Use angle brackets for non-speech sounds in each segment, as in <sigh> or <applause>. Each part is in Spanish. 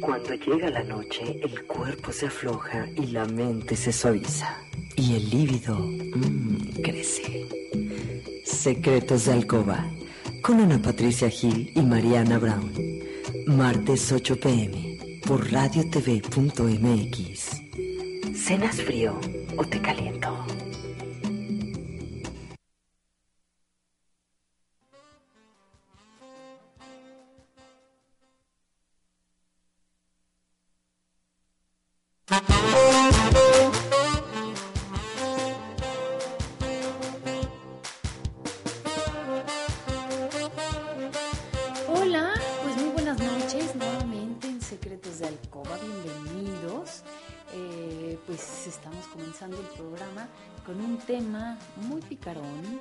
Cuando llega la noche, el cuerpo se afloja y la mente se suaviza. Y el líbido mmm, crece. Secretos de Alcoba, con Ana Patricia Gil y Mariana Brown. Martes 8 pm, por radiotv.mx. ¿Cenas frío o te caliento? Picarón,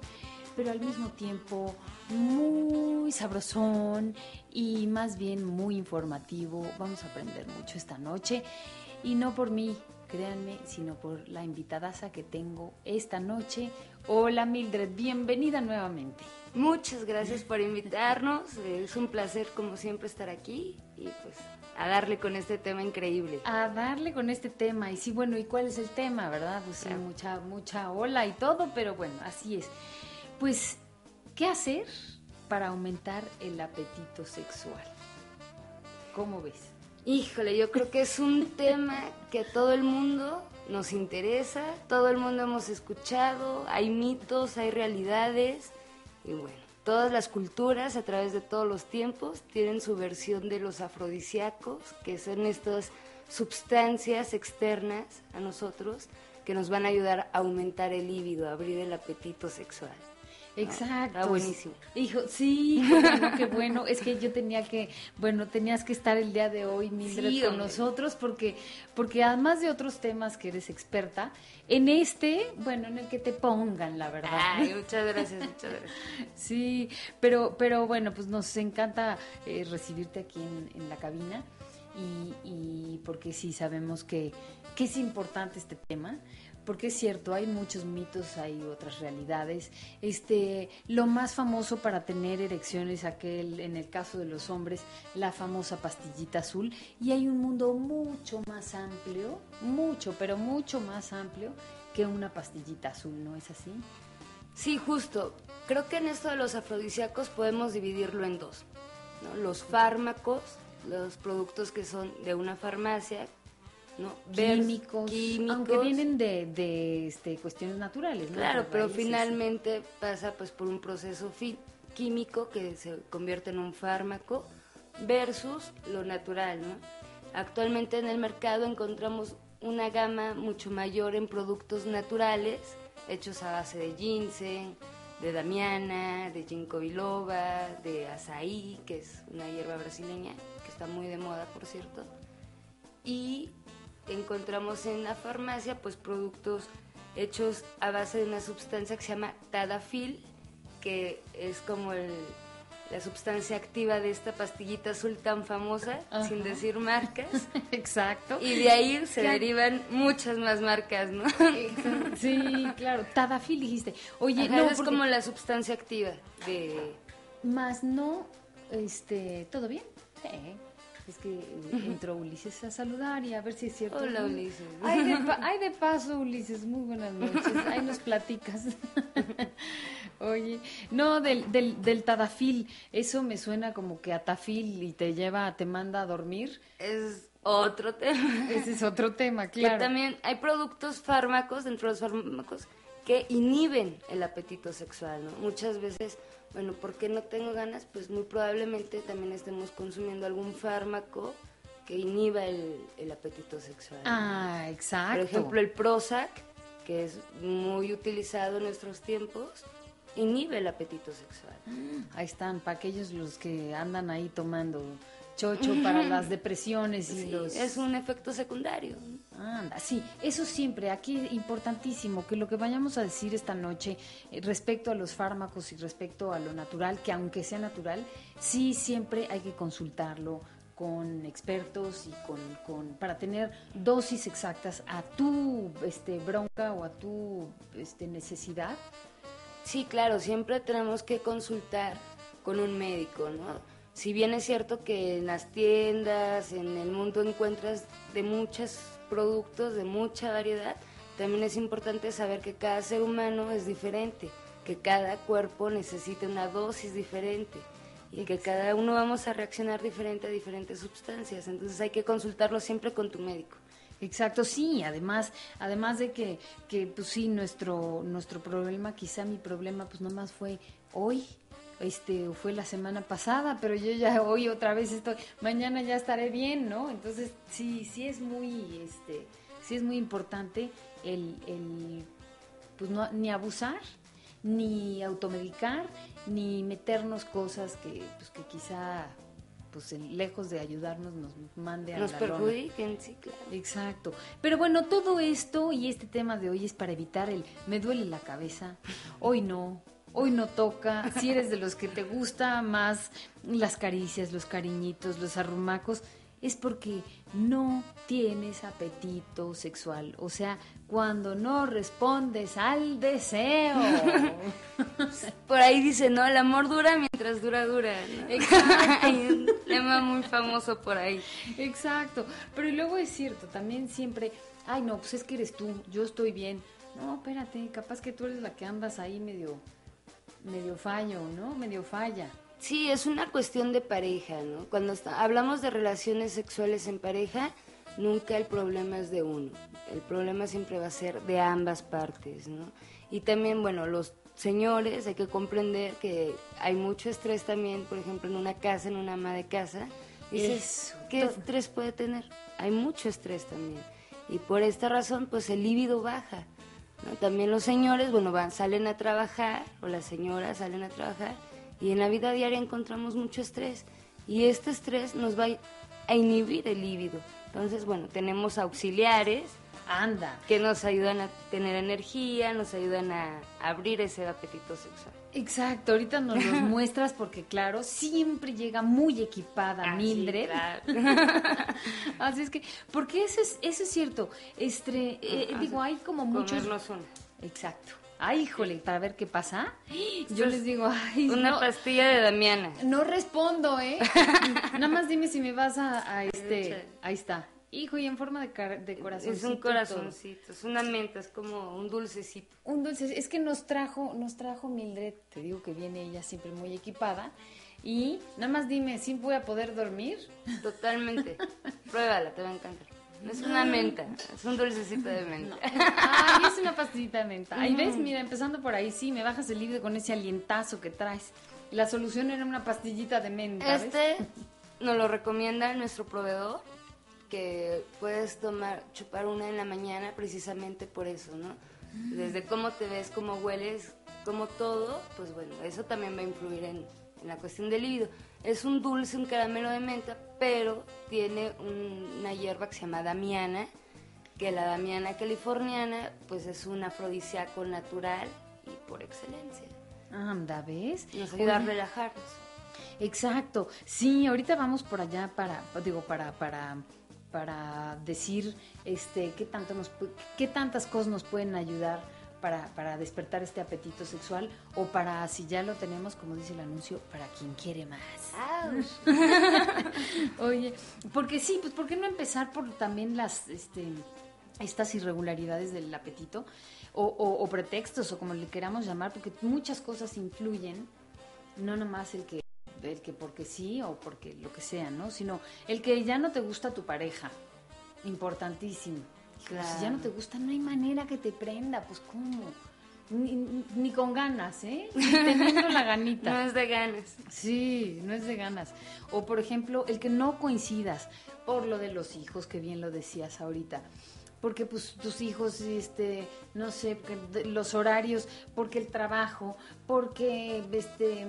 pero al mismo tiempo muy sabrosón y más bien muy informativo. Vamos a aprender mucho esta noche y no por mí, créanme, sino por la invitadaza que tengo esta noche. Hola Mildred, bienvenida nuevamente. Muchas gracias por invitarnos. Es un placer, como siempre, estar aquí y pues a darle con este tema increíble. A darle con este tema. Y sí, bueno, ¿y cuál es el tema, verdad? Pues sí, mucha, mucha ola y todo, pero bueno, así es. Pues, ¿qué hacer para aumentar el apetito sexual? ¿Cómo ves? Híjole, yo creo que es un tema que a todo el mundo nos interesa, todo el mundo hemos escuchado, hay mitos, hay realidades y bueno, todas las culturas a través de todos los tiempos tienen su versión de los afrodisíacos, que son estas sustancias externas a nosotros que nos van a ayudar a aumentar el líbido, a abrir el apetito sexual. Exacto. Está buenísimo. Hijo, sí, qué bueno, qué bueno. Es que yo tenía que, bueno, tenías que estar el día de hoy, Mildred, Sí, con nosotros, porque, porque además de otros temas que eres experta, en este, bueno, en el que te pongan, la verdad. Ay, muchas gracias, muchas gracias. <laughs> Sí, pero, pero bueno, pues nos encanta eh, recibirte aquí en, en la cabina y, y porque sí sabemos que, que es importante este tema. Porque es cierto, hay muchos mitos, hay otras realidades. Este, lo más famoso para tener erecciones, aquel, en el caso de los hombres, la famosa pastillita azul. Y hay un mundo mucho más amplio, mucho, pero mucho más amplio que una pastillita azul, ¿no es así? Sí, justo. Creo que en esto de los afrodisíacos podemos dividirlo en dos. Los fármacos, los productos que son de una farmacia, ¿no? Químicos, químicos. aunque vienen de, de este, cuestiones naturales, ¿no? Claro, pero raíces. finalmente pasa pues por un proceso químico que se convierte en un fármaco versus lo natural, ¿no? Actualmente en el mercado encontramos una gama mucho mayor en productos naturales hechos a base de ginseng, de damiana, de ginkgo biloba, de azaí, que es una hierba brasileña que está muy de moda, por cierto. Y encontramos en la farmacia pues productos hechos a base de una sustancia que se llama tadafil, que es como el- la sustancia activa de esta pastillita azul tan famosa, Ajá. sin decir marcas. <laughs> Exacto. Y de ahí se derivan muchas más marcas, ¿no? Sí, claro. Tadafil dijiste. Oye, Ajá, no, es porque- como la sustancia activa de... más no, este, ¿todo bien? Sí. Es que eh, entró Ulises a saludar y a ver si es cierto. Hola. Ulises. Ay, de, pa- <laughs> ay, de paso, Ulises, muy buenas noches. Ahí nos platicas. <laughs> Oye, no, del, del, del tadafil, eso me suena como que atafil y te lleva, te manda a dormir. Es otro tema. Ese es otro tema, Que claro. también hay productos fármacos, dentro de los fármacos, que inhiben el apetito sexual, ¿no? Muchas veces, bueno, ¿por qué no tengo ganas? Pues muy probablemente también estemos consumiendo algún fármaco que inhiba el, el apetito sexual. ¿no? Ah, exacto. Por ejemplo, el Prozac, que es muy utilizado en nuestros tiempos, inhibe el apetito sexual. Ahí están, para aquellos los que andan ahí tomando chocho para las depresiones y Sí, los... Es un efecto secundario. Anda, sí, eso siempre, aquí es importantísimo que lo que vayamos a decir esta noche eh, respecto a los fármacos y respecto a lo natural, que aunque sea natural, sí siempre hay que consultarlo con expertos y con, con para tener dosis exactas a tu este bronca o a tu este necesidad. Sí, claro, siempre tenemos que consultar con un médico, ¿no? Si bien es cierto que en las tiendas, en el mundo encuentras de muchos productos, de mucha variedad, también es importante saber que cada ser humano es diferente, que cada cuerpo necesita una dosis diferente y que cada uno vamos a reaccionar diferente a diferentes sustancias. Entonces hay que consultarlo siempre con tu médico. Exacto, sí, además, además de que, que pues sí, nuestro, nuestro problema, quizá mi problema, pues nada más fue hoy, este, fue la semana pasada, pero yo ya <laughs> hoy otra vez estoy, mañana ya estaré bien, ¿no? Entonces, sí, sí es muy, este, sí es muy importante el, el pues no, ni abusar, ni automedicar, ni meternos cosas que, pues que quizá, pues lejos de ayudarnos, nos mande a Nos la perjudiquen, sí, claro. Exacto. Pero bueno, todo esto y este tema de hoy es para evitar el me duele la cabeza, hoy no, hoy no toca. Si eres de los que te gusta más las caricias, los cariñitos, los arrumacos, es porque no tienes apetito sexual. O sea, cuando no respondes al deseo. <laughs> Por ahí dice, no, el amor dura mientras dura, dura. ¿no? Exacto. <laughs> Hay un lema muy famoso por ahí. Exacto, pero luego es cierto, también siempre, ay no, pues es que eres tú, yo estoy bien. No, espérate, capaz que tú eres la que andas ahí medio, medio fallo, ¿no? Medio falla. Sí, es una cuestión de pareja, ¿no? Cuando está- hablamos de relaciones sexuales en pareja, nunca el problema es de uno. El problema siempre va a ser de ambas partes, ¿no? Y también, bueno, los señores hay que comprender que hay mucho estrés también, por ejemplo, en una casa, en una ama de casa. Dices, Eso, ¿qué todo. estrés puede tener? Hay mucho estrés también. Y por esta razón, pues el líbido baja. También los señores, bueno, van, salen a trabajar, o las señoras salen a trabajar, y en la vida diaria encontramos mucho estrés. Y este estrés nos va a inhibir el líbido. Entonces, bueno, tenemos auxiliares Anda. que nos ayudan a tener energía, nos ayudan a abrir ese apetito sexual. Exacto, ahorita nos los <laughs> muestras porque claro, siempre llega muy equipada Ah, sí, Mildred. claro. <laughs> Así es que, porque eso es, eso es cierto. Este, eh, Ajá. digo, hay como muchos. Una. Exacto. Ay, híjole, para ver qué pasa. Yo les digo, ay, Una no, pastilla de Damiana. no respondo, ¿eh? <laughs> Nada más dime si me vas a, a este. Ahí está. Hijo, y en forma de, car- de corazón. Es un corazoncito, es una menta, es como un dulcecito. Un dulce. Es que nos trajo, nos trajo Mildred. Te digo que viene ella siempre muy equipada. Y nada más dime, ¿sí voy a poder dormir? Totalmente. <laughs> Pruébala, te va a encantar. No es una menta, es un dulcecito de menta. Ay, es una pastillita de menta. Ahí ves, mira, empezando por ahí, sí, me bajas el libro con ese alientazo que traes. La solución era una pastillita de menta. ¿ves? Este nos lo recomienda nuestro proveedor, que puedes tomar, chupar una en la mañana precisamente por eso, ¿no? Desde cómo te ves, cómo hueles, cómo todo, pues bueno, eso también va a influir en, en la cuestión del líbido. Es un dulce, un caramelo de menta, pero tiene un- una hierba que se llama damiana, que la damiana californiana, pues es un afrodisíaco natural y por excelencia. Anda, ¿ves? Nos ayuda a Oye, relajarnos. Exacto. Sí, ahorita vamos por allá para, digo, para, para, para decir, este, qué tanto nos, qué tantas cosas nos pueden ayudar para, para despertar este apetito sexual o para, si ya lo tenemos, como dice el anuncio, para quien quiere más. <laughs> Oye, porque sí, pues ¿por qué no empezar por también las, este, estas irregularidades del apetito o, o- o pretextos o como le queramos llamar, porque muchas cosas influyen, no nomás el que, el que porque sí o porque lo que sea, ¿no? Sino el que ya no te gusta tu pareja, importantísimo. Claro. Si ya no te gusta, no hay manera que te prenda, pues ¿cómo? Ni, ni- ni con ganas, ¿eh? Ni teniendo la ganita. <laughs> No es de ganas. Sí, no es de ganas. O por ejemplo, el que no coincidas por lo de los hijos, que bien lo decías ahorita. Porque pues tus hijos, este, no sé, los horarios, porque el trabajo, porque este,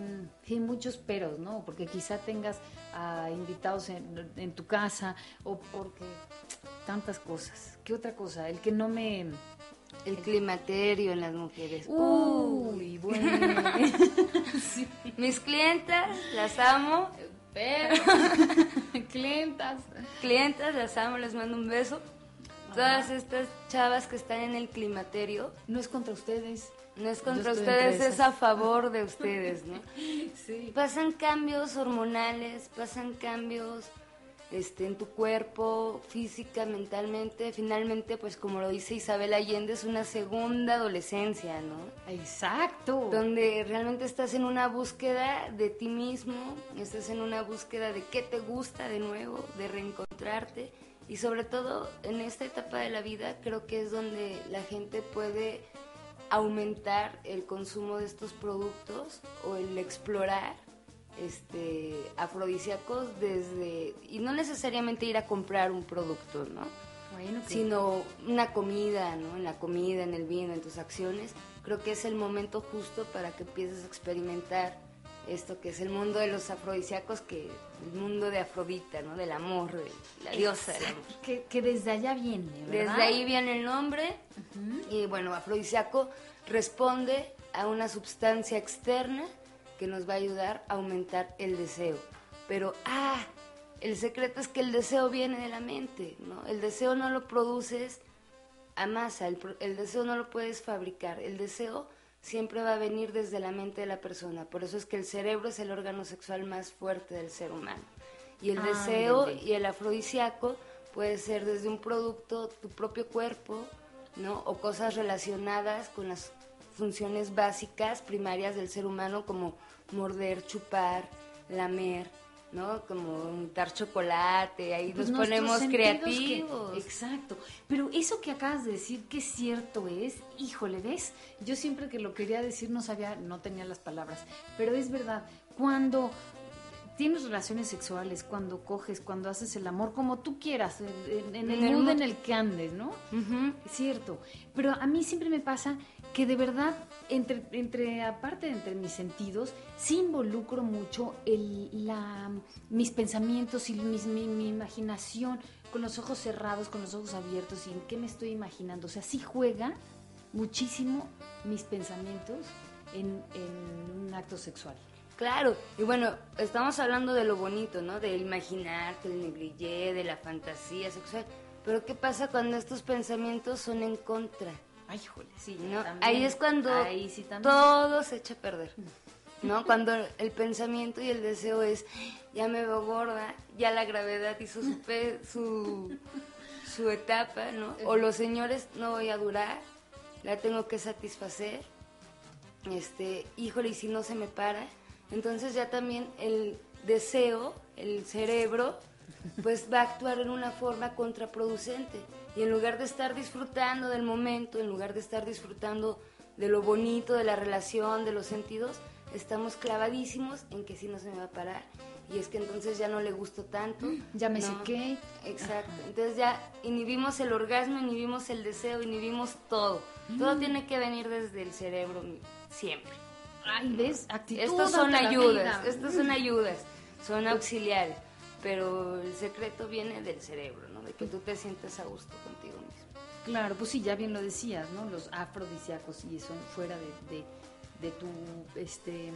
hay muchos peros, ¿no? Porque quizá tengas a invitados en, tu casa o porque tantas cosas. ¿Qué otra cosa? El que no me... El climaterio en las mujeres. Uy, bueno. <laughs> Mis clientas, las amo. Pero, <laughs> clientas. Clientas, las amo, les mando un beso. Todas estas chavas que están en el climaterio. No es contra ustedes. No es contra ustedes, es a favor de ustedes, ¿no? <laughs> Sí. Pasan cambios hormonales, pasan cambios este, en tu cuerpo, física, mentalmente. Finalmente, pues como lo dice Isabel Allende, es una segunda adolescencia, ¿no? Exacto. Donde realmente estás en una búsqueda de ti mismo, estás en una búsqueda de qué te gusta de nuevo, de reencontrarte. Y sobre todo en esta etapa de la vida creo que es donde la gente puede aumentar el consumo de estos productos o el explorar este afrodisíacos desde y no necesariamente ir a comprar un producto, ¿no? Sino una comida, ¿no? En la comida, en el vino, en tus acciones. Creo que es el momento justo para que empieces a experimentar esto que es el mundo de los afrodisíacos, que el mundo de Afrodita, ¿no? Del amor, de la diosa del amor. Que, desde allá viene, ¿verdad? Desde ahí viene el nombre. Y bueno, afrodisíaco responde a una sustancia externa que nos va a ayudar a aumentar el deseo. Pero, ah, el secreto es que el deseo viene de la mente, ¿no? El deseo no lo produces a masa, el, el deseo no lo puedes fabricar, el deseo siempre va a venir desde la mente de la persona. Por eso es que el cerebro es el órgano sexual más fuerte del ser humano. Y el deseo y el afrodisíaco puede ser desde un producto, tu propio cuerpo, ¿no? O cosas relacionadas con las funciones básicas, primarias del ser humano, como morder, chupar, lamer, ¿no? Como dar chocolate, ahí pues nos ponemos creativos. exacto. Pero eso que acabas de decir, que cierto es, híjole, ¿ves? Yo siempre que lo quería decir no sabía, no tenía las palabras, pero es verdad, cuando tienes relaciones sexuales, cuando coges, cuando haces el amor, como tú quieras, en, el mundo en el que andes, ¿no? Es cierto. Pero a mí siempre me pasa que de verdad, entre, entre aparte entre mis sentidos, sí involucro mucho el, la, mis pensamientos y mi, mi, imaginación con los ojos cerrados, con los ojos abiertos y en qué me estoy imaginando. O sea, sí juega muchísimo mis pensamientos en, en un acto sexual. Claro, y bueno, estamos hablando de lo bonito, ¿no? De imaginar, del negligé, de la fantasía sexual. Pero ¿qué pasa cuando estos pensamientos son en contra? Ay, jole, sí, ¿no? Ahí es cuando todo se echa a perder. ¿No? Cuando el pensamiento y el deseo es, ya me veo gorda, ya la gravedad hizo su, su, su etapa, ¿no? O los señores, no voy a durar, la tengo que satisfacer, este, híjole, y si no se me para, entonces ya también el deseo, el cerebro, pues va a actuar en una forma contraproducente. Y en lugar de estar disfrutando del momento, en lugar de estar disfrutando de lo bonito, de la relación, de los sentidos, estamos clavadísimos en que si no se me va a parar. Y es que entonces ya no le gusto tanto. Ya me sé qué. Exacto. Entonces ya inhibimos el orgasmo, inhibimos el deseo, inhibimos todo. Todo mm. tiene que venir desde el cerebro siempre. Ay, ¿ves? Actitud Estos son ayudas, estos son ayudas, son auxiliares, pero el secreto viene del cerebro, ¿no? De que tú te sientes a gusto contigo mismo. Claro, pues sí, ya bien lo decías, ¿no? Los afrodisíacos y son fuera de, de, tu este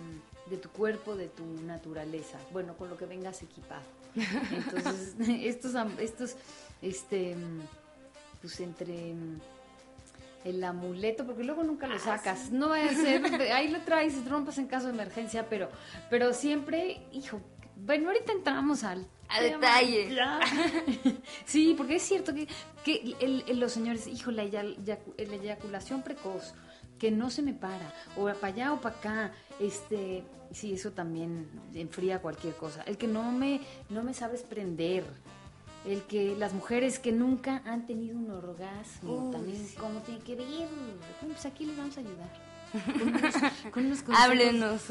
de tu cuerpo, de tu naturaleza. Bueno, con lo que vengas equipado. Entonces, <laughs> <laughs> estos estos este pues entre el amuleto, porque luego nunca lo ah, sacas. No vaya a ser, <laughs> ahí lo traes rompas en caso de emergencia, pero, pero siempre, hijo, bueno, ahorita entramos al a detalle. sí, porque es cierto que, que los señores, hijo, la, eyaculación precoz, que no se me para, o para allá o para acá, este, sí, eso también enfría cualquier cosa. El que no me, no me sabes prender, el que las mujeres que nunca han tenido un orgasmo, también cómo tiene que ver, pues aquí les vamos a ayudar. Con unos, <laughs> consejos, Háblenos.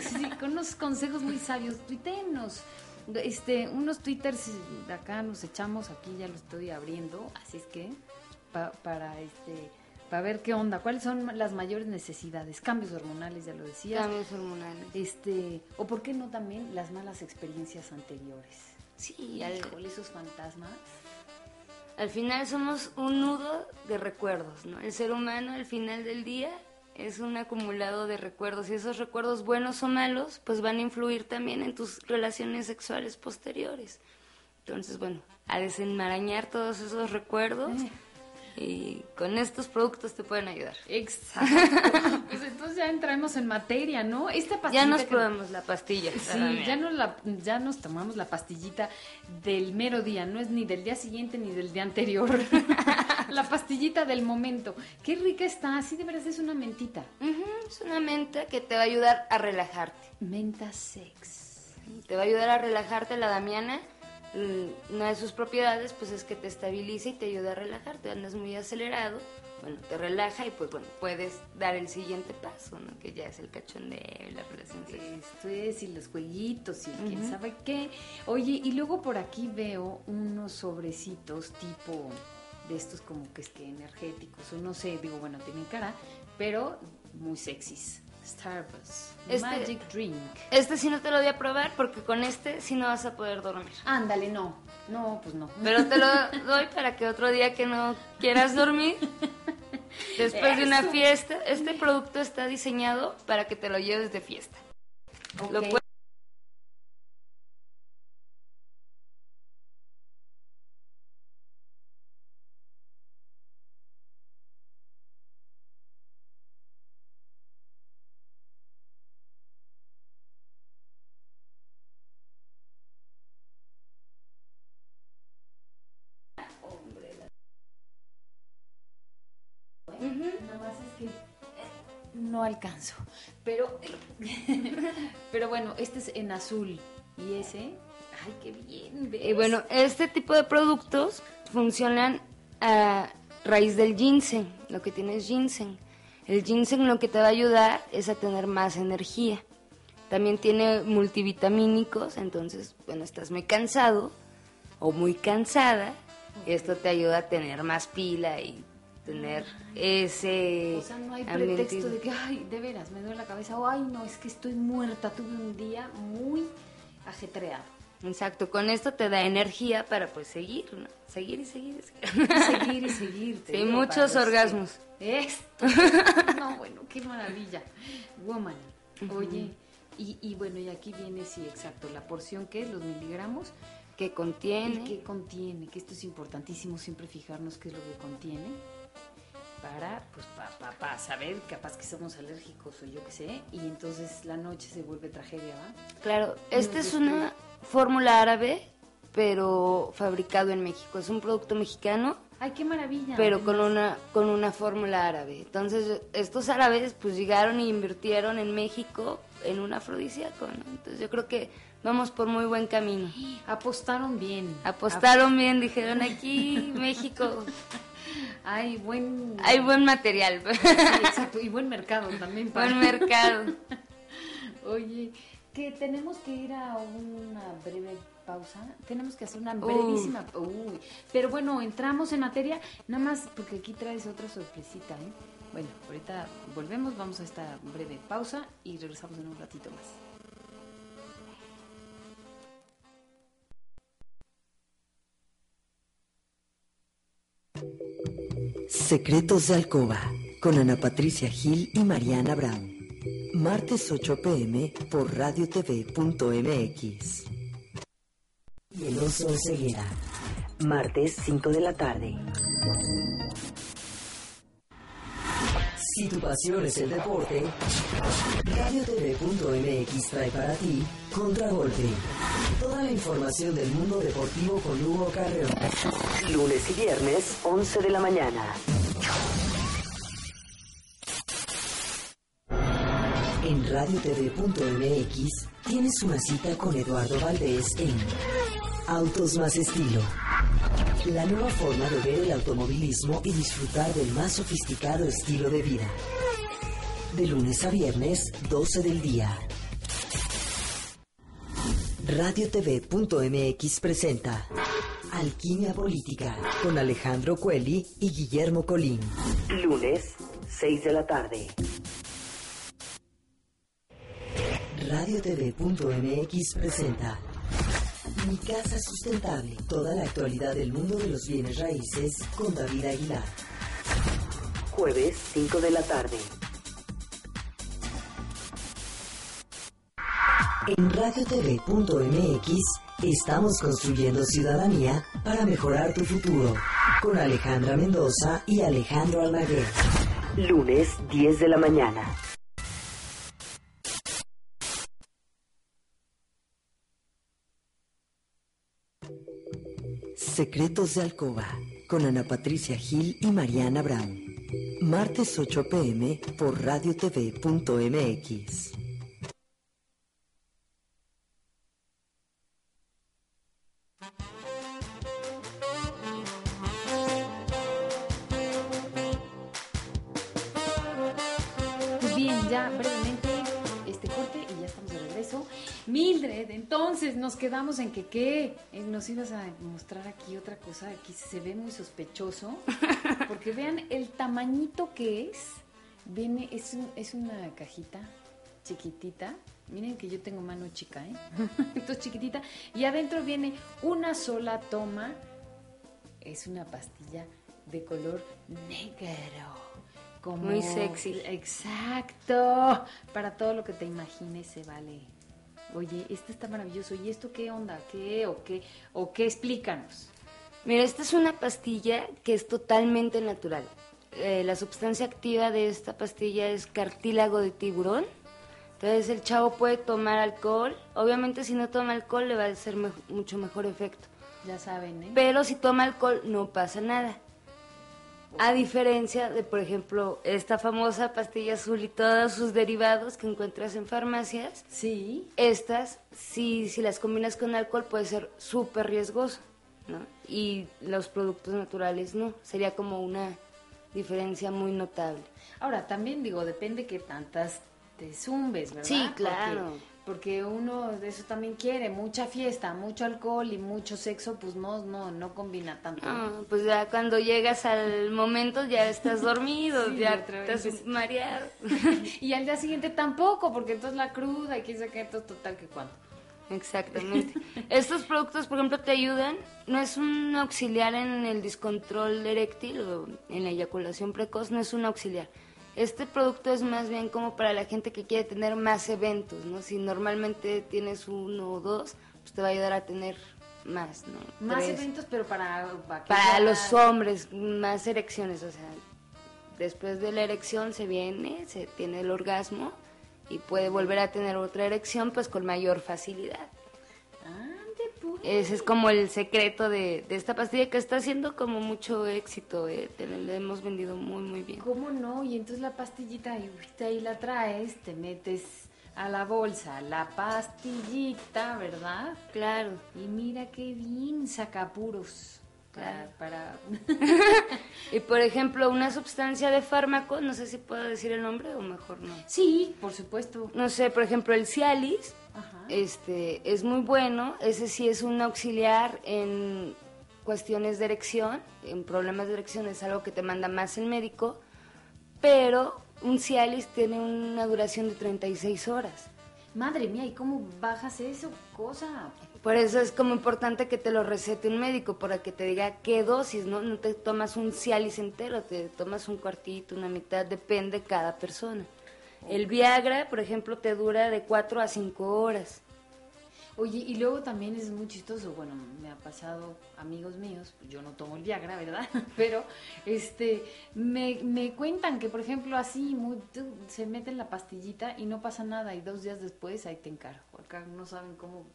Sí, con unos consejos muy sabios, tuitenos. Este, unos twitters de acá nos echamos, aquí ya lo estoy abriendo, así es que para este para ver qué onda, cuáles son las mayores necesidades, cambios hormonales, ya lo decías. Cambios hormonales. Este, o por qué no también las malas experiencias anteriores. Sí, al, esos fantasmas. Al final somos un nudo de recuerdos, ¿no? El ser humano al final del día es un acumulado de recuerdos y esos recuerdos buenos o malos pues van a influir también en tus relaciones sexuales posteriores. Entonces, bueno, a desenmarañar todos esos recuerdos. Y con estos productos te pueden ayudar. Exacto. <laughs> pues entonces ya entramos en materia, ¿no? Esta pastilla. Ya nos probamos la pastilla. Sí, ya nos, la, ya nos tomamos la pastillita del mero día. No es ni del día siguiente ni del día anterior. <laughs> la pastillita del momento. Qué rica está. Así de verdad es una mentita. es una menta que te va a ayudar a relajarte. Menta sex. Te va a ayudar a relajarte la Damiana Mm, una de sus propiedades pues es que te estabiliza y te ayuda a relajarte, andas muy acelerado, bueno, te relaja y pues bueno, puedes dar el siguiente paso, ¿no? Que ya es el cachondeo y la relación Esto es, y los jueguitos y quién sabe qué. Oye, y luego por aquí veo unos sobrecitos tipo de estos como que es que energéticos, o no sé, digo, bueno, tienen cara, pero muy sexys. Starbucks. Este, Magic Drink. Este sí no te lo voy a probar porque con este sí no vas a poder dormir. Ándale, no. No, pues no. Pero te lo <laughs> doy para que otro día que no quieras dormir, después de una fiesta, este producto está diseñado para que te lo lleves de fiesta. Lo alcanzo. Pero, <laughs> pero bueno, este es en azul. Y ese, ay, qué bien. Y bueno, este tipo de productos funcionan a raíz del ginseng. Lo que tiene es ginseng. El ginseng lo que te va a ayudar es a tener más energía. También tiene multivitamínicos, entonces, bueno, estás muy cansado o muy cansada. Esto te ayuda a tener más pila y tener ese... O sea, no hay pretexto de que, ay, de veras, me duele la cabeza, o ay, no, es que estoy muerta, tuve un día muy ajetreado. Exacto, con esto te da energía para pues seguir, ¿no? Seguir y seguir. Seguir y seguir. Sí, muchos orgasmos. Esto. No, bueno, qué maravilla. Woman. Oye, y, y bueno, y aquí viene, sí, exacto, la porción que es, los miligramos. Que contiene. ¿Qué contiene? Que esto es importantísimo siempre fijarnos qué es lo que contiene para, pues, para saber, capaz que somos alérgicos o yo qué sé, y entonces la noche se vuelve tragedia, ¿va? Claro, esta es una fórmula árabe, pero fabricado en México. Es un producto mexicano. ¡Ay, qué maravilla! Pero con una, con una fórmula árabe. Entonces, estos árabes, pues, llegaron y invirtieron en México en un afrodisíaco, ¿no? Entonces, yo creo que vamos por muy buen camino. <gasps> Apostaron bien. Apostaron bien, dijeron aquí, México. <laughs> Hay buen... Hay buen material. exacto, y buen mercado también. Para... Buen mercado. <laughs> Oye, que tenemos que ir a una breve pausa. Tenemos que hacer una brevísima... Uy. Pero bueno, entramos en materia, nada más porque aquí traes otra sorpresita, ¿eh? Bueno, ahorita volvemos, vamos a esta breve pausa y regresamos en un ratito más. Secretos de Alcoba con Ana Patricia Gil y Mariana Brown. Martes 8 pm por radiotv.mx. Y el oso ceguera. Martes 5 de la tarde. Si tu pasión es el deporte, radiotv.mx trae para ti Contragolpe. Toda la información del mundo deportivo con Hugo Carreón. Lunes y viernes, 11 de la mañana. En radiotv.mx tienes una cita con Eduardo Valdés en Autos más estilo. La nueva forma de ver el automovilismo y disfrutar del más sofisticado estilo de vida. De lunes a viernes, 12 del día. RadioTV.mx presenta Alquimia Política con Alejandro Cuelli y Guillermo Colín. Lunes, 6 de la tarde. RadioTV.mx presenta Mi Casa Sustentable. Toda la actualidad del mundo de los bienes raíces con David Aguilar. Jueves, 5 de la tarde. En radiotv.mx estamos construyendo ciudadanía para mejorar tu futuro. Con Alejandra Mendoza y Alejandro Almaguer. Lunes 10 de la mañana. Secretos de Alcoba con Ana Patricia Gil y Mariana Brown. Martes 8 pm por radiotv.mx. Entonces nos quedamos en que qué, nos ibas a mostrar aquí otra cosa, aquí se ve muy sospechoso, <laughs> porque vean el tamañito que es, viene, es, es una cajita chiquitita, miren que yo tengo mano chica, ¿eh? <laughs> Entonces chiquitita, y adentro viene una sola toma, es una pastilla de color negro. Como, Muy sexy. Exacto. Para todo lo que te imagines se vale oye, este está maravilloso, ¿y esto qué onda? ¿Qué o qué? ¿O qué? Explícanos. Mira, esta es una pastilla que es totalmente natural. Eh, la sustancia activa de esta pastilla es cartílago de tiburón. Entonces el chavo puede tomar alcohol. Obviamente si no toma alcohol le va a hacer mucho mejor efecto. Ya saben, ¿eh? Pero si toma alcohol no pasa nada. A diferencia de, por ejemplo, esta famosa pastilla azul y todos sus derivados que encuentras en farmacias. Sí. Estas, si, si las combinas con alcohol, puede ser súper riesgoso, ¿no? Y los productos naturales no. Sería como una diferencia muy notable. Ahora, también digo, depende que tantas te zumbes, ¿verdad? Sí, claro porque uno de eso también quiere, mucha fiesta, mucho alcohol y mucho sexo, pues no, no, no combina tanto. pues ya cuando llegas al momento ya estás <laughs> dormido, ya estás mareado. <laughs> y al día siguiente tampoco, porque entonces la cruda y quién sabe qué, total que cuánto. Exactamente. Estos productos, por ejemplo, te ayudan, no es un auxiliar en el descontrol eréctil o en la eyaculación precoz, no es un auxiliar este producto es más bien como para la gente que quiere tener más eventos, ¿no? Si normalmente tienes uno o dos, pues te va a ayudar a tener más, ¿no? Más eventos, pero para... Para, los hombres, más erecciones, o sea, después de la erección se viene, se tiene el orgasmo y puede volver a tener otra erección pues con mayor facilidad. Ese es como el secreto de, esta pastilla que está haciendo como mucho éxito. Eh. la hemos vendido muy, muy bien. ¿Cómo no? Y entonces la pastillita, y ahí la traes, te metes a la bolsa la pastillita, ¿verdad? Claro. Y mira qué bien saca Claro. Para... <laughs> y por ejemplo, una sustancia de fármaco, no sé si puedo decir el nombre o mejor no. Sí, por supuesto. No sé, por ejemplo, el Cialis este, es muy bueno, ese sí es un auxiliar en cuestiones de erección, en problemas de erección es algo que te manda más el médico, pero un Cialis tiene una duración de 36 horas. Madre mía, ¿y cómo bajas eso? Cosa. Por eso es como importante que te lo recete un médico, para que te diga qué dosis, ¿no? No te tomas un Cialis entero, te tomas un cuartito, una mitad, depende cada persona. El Viagra, por ejemplo, te dura de 4 a 5 horas. Oye, y luego también es muy chistoso, bueno, me ha pasado amigos míos, yo no tomo el Viagra, ¿verdad? <laughs> Pero este me, me cuentan que, por ejemplo, así muy, se meten la pastillita y no pasa nada y dos días después ahí te encargo. Acá no saben cómo.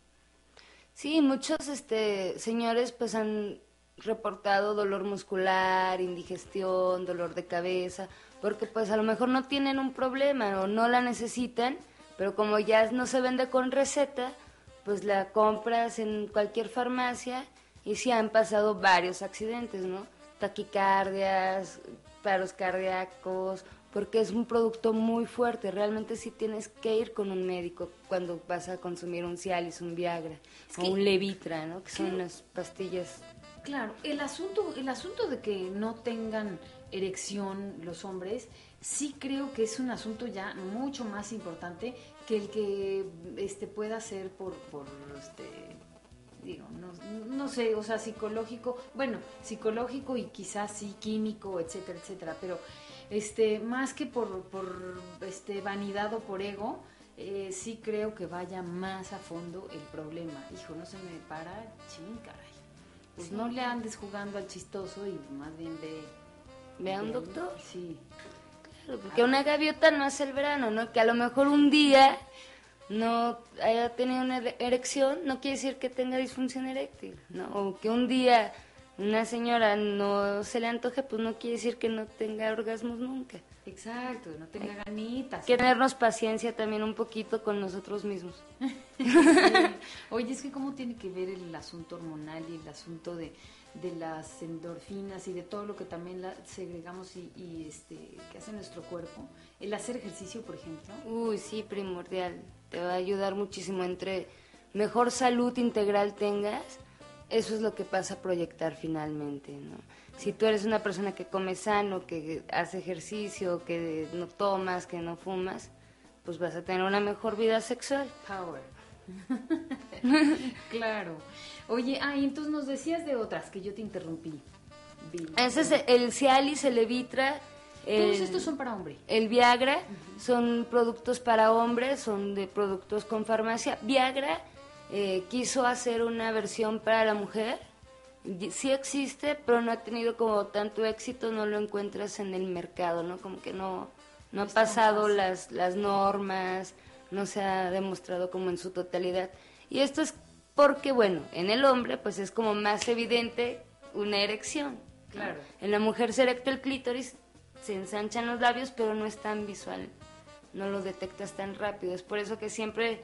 Sí, muchos este señores pues han reportado dolor muscular, indigestión, dolor de cabeza porque pues a lo mejor no tienen un problema o no la necesitan, pero como ya no se vende con receta, pues la compras en cualquier farmacia y sí han pasado varios accidentes, ¿no? Taquicardias, paros cardíacos, porque es un producto muy fuerte, realmente sí tienes que ir con un médico cuando vas a consumir un Cialis, un Viagra o un Levitra, ¿no? Que son las pastillas Claro, el asunto, el asunto de que no tengan erección los hombres, sí creo que es un asunto ya mucho más importante que el que este pueda ser por, por este digo, no, no, sé, o sea, psicológico, bueno, psicológico y quizás sí químico, etcétera, etcétera, pero este, más que por, por este, vanidad o por ego, eh, sí creo que vaya más a fondo el problema. Hijo, no se me para, ching, caray. Pues no le andes jugando al chistoso y más bien de... ¿Ve a un doctor? Sí. Claro, porque una gaviota no hace el verano, ¿no? Que a lo mejor un día no haya tenido una erección, no quiere decir que tenga disfunción eréctil, ¿no? O que un día una señora no se le antoje, pues no quiere decir que no tenga orgasmos nunca. Exacto, no tenga ganitas. que tenernos paciencia también un poquito con nosotros mismos. <laughs> Oye, es que cómo tiene que ver el asunto hormonal y el asunto de, de las endorfinas y de todo lo que también la segregamos y, y, este que hace nuestro cuerpo. El hacer ejercicio, por ejemplo. Uy, sí, primordial. Te va a ayudar muchísimo entre mejor salud integral tengas, eso es lo que pasa a proyectar finalmente, ¿no? Si tú eres una persona que come sano, que hace ejercicio, que no tomas, que no fumas, pues vas a tener una mejor vida sexual. Power. <laughs> claro. Oye, ah, y entonces nos decías de otras que yo te interrumpí. Ese es el Cialis, el Levitra. Todos estos son para hombre. El Viagra son productos para hombres, son de productos con farmacia. Viagra eh, quiso hacer una versión para la mujer. Sí existe, pero no ha tenido como tanto éxito, no lo encuentras en el mercado, ¿no? Como que no, no ha pasado las, las normas, no se ha demostrado como en su totalidad. Y esto es porque, bueno, en el hombre pues es como más evidente una erección. Claro. En la mujer se erecta el clítoris, se ensanchan los labios, pero no es tan visual, no lo detectas tan rápido. Es por eso que siempre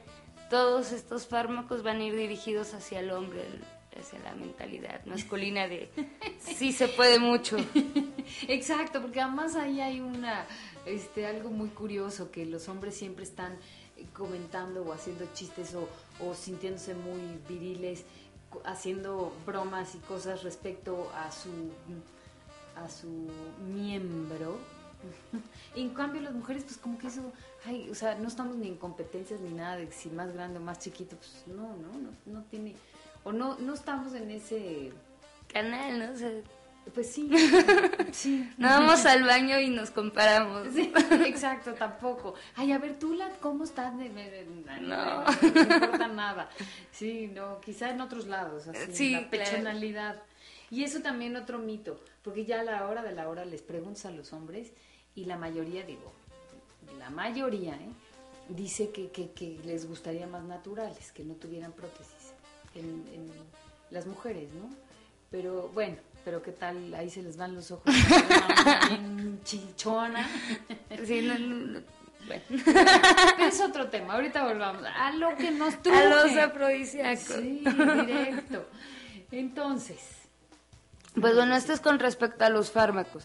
todos estos fármacos van a ir dirigidos hacia el hombre, hacia la mentalidad masculina de sí se puede mucho. <laughs> Exacto, porque además ahí hay una este algo muy curioso que los hombres siempre están comentando o haciendo chistes o, o sintiéndose muy viriles, haciendo bromas y cosas respecto a su a su miembro. <laughs> en cambio las mujeres pues como que eso, ay, o sea, no estamos ni en competencias ni nada de si más grande o más chiquito, pues no, no, no, no tiene, o no, no estamos en ese canal, ¿no? sé pues sí, <laughs> sí. No vamos al baño y nos comparamos. exacto, tampoco. Ay, a ver, tú, la, ¿cómo estás? no. no. importa nada. Sí, no, quizá en otros lados, así, sí, la personalidad. Y eso también otro mito, porque ya a la hora de la hora les preguntas a los hombres y la mayoría, digo, la mayoría, ¿eh? dice que, que, que les gustaría más naturales, que no tuvieran prótesis en, en las mujeres, ¿no? Pero bueno, pero qué tal, ahí se les van los ojos <laughs> en chichona. Sí, no, no, bueno. <laughs> es otro tema, ahorita volvamos a lo que nos truje. A los afrodisíacos. Sí, directo. Entonces. Pues bueno, esto es con respecto a los fármacos.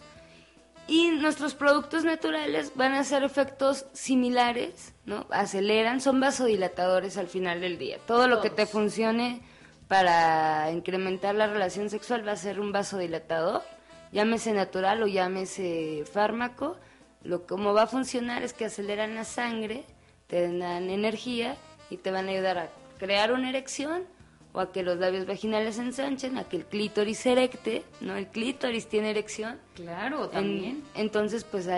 Y nuestros productos naturales van a hacer efectos similares, ¿no? Aceleran, son vasodilatadores al final del día. Todo lo que te funcione para incrementar la relación sexual va a ser un vasodilatador, llámese natural o llámese fármaco. Lo como va a funcionar es que aceleran la sangre, te dan energía y te van a ayudar a crear una erección o a que los labios vaginales se ensanchen, a que el clítoris se erecte, ¿no? El clítoris tiene erección. Claro, también. entonces, pues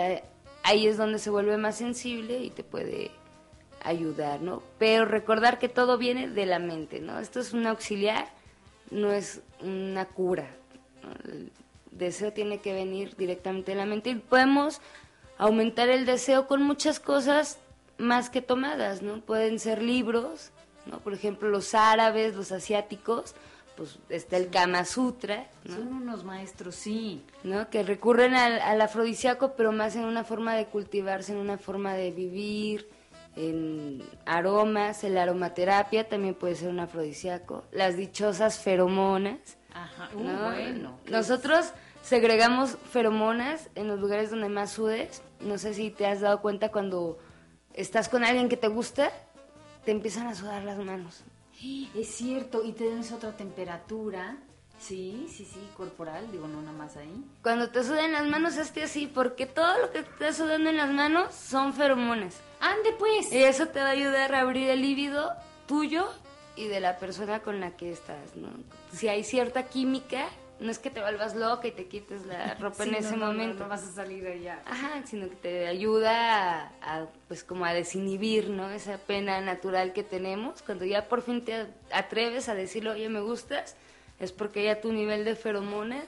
ahí es donde se vuelve más sensible y te puede ayudar, ¿no? Pero recordar que todo viene de la mente, ¿no? Esto es un auxiliar, no es una cura. El deseo tiene que venir directamente de la mente y podemos aumentar el deseo con muchas cosas más que tomadas, ¿no? Pueden ser libros, ¿no? Por ejemplo, los árabes, los asiáticos, pues está el Kama Sutra. Son unos maestros, sí. ¿No? Que recurren al, al afrodisíaco, pero más en una forma de cultivarse, en una forma de vivir, en aromas, la aromaterapia también puede ser un afrodisíaco, las dichosas feromonas. Ajá, uh, bueno. Nosotros segregamos feromonas en los lugares donde más sudes. No sé si te has dado cuenta cuando estás con alguien que te gusta, te empiezan a sudar las manos. Es cierto, y tienes otra temperatura. Sí, sí, sí, corporal, digo, no nada más ahí. Cuando te sudan las manos, esté así, porque todo lo que te está sudando en las manos son feromonas. ¡Ande pues! Y eso te va a ayudar a abrir el líbido tuyo y de la persona con la que estás, ¿no? Si hay cierta química, no es que te vuelvas loca y te quites la <laughs> ropa Sí, en ese no, no, momento. No, no vas a salir de allá. Ajá, sino que te ayuda a, a, pues como a desinhibir, ¿no? Esa pena natural que tenemos. Cuando ya por fin te atreves a decirle, oye, me gustas, es porque ya tu nivel de feromonas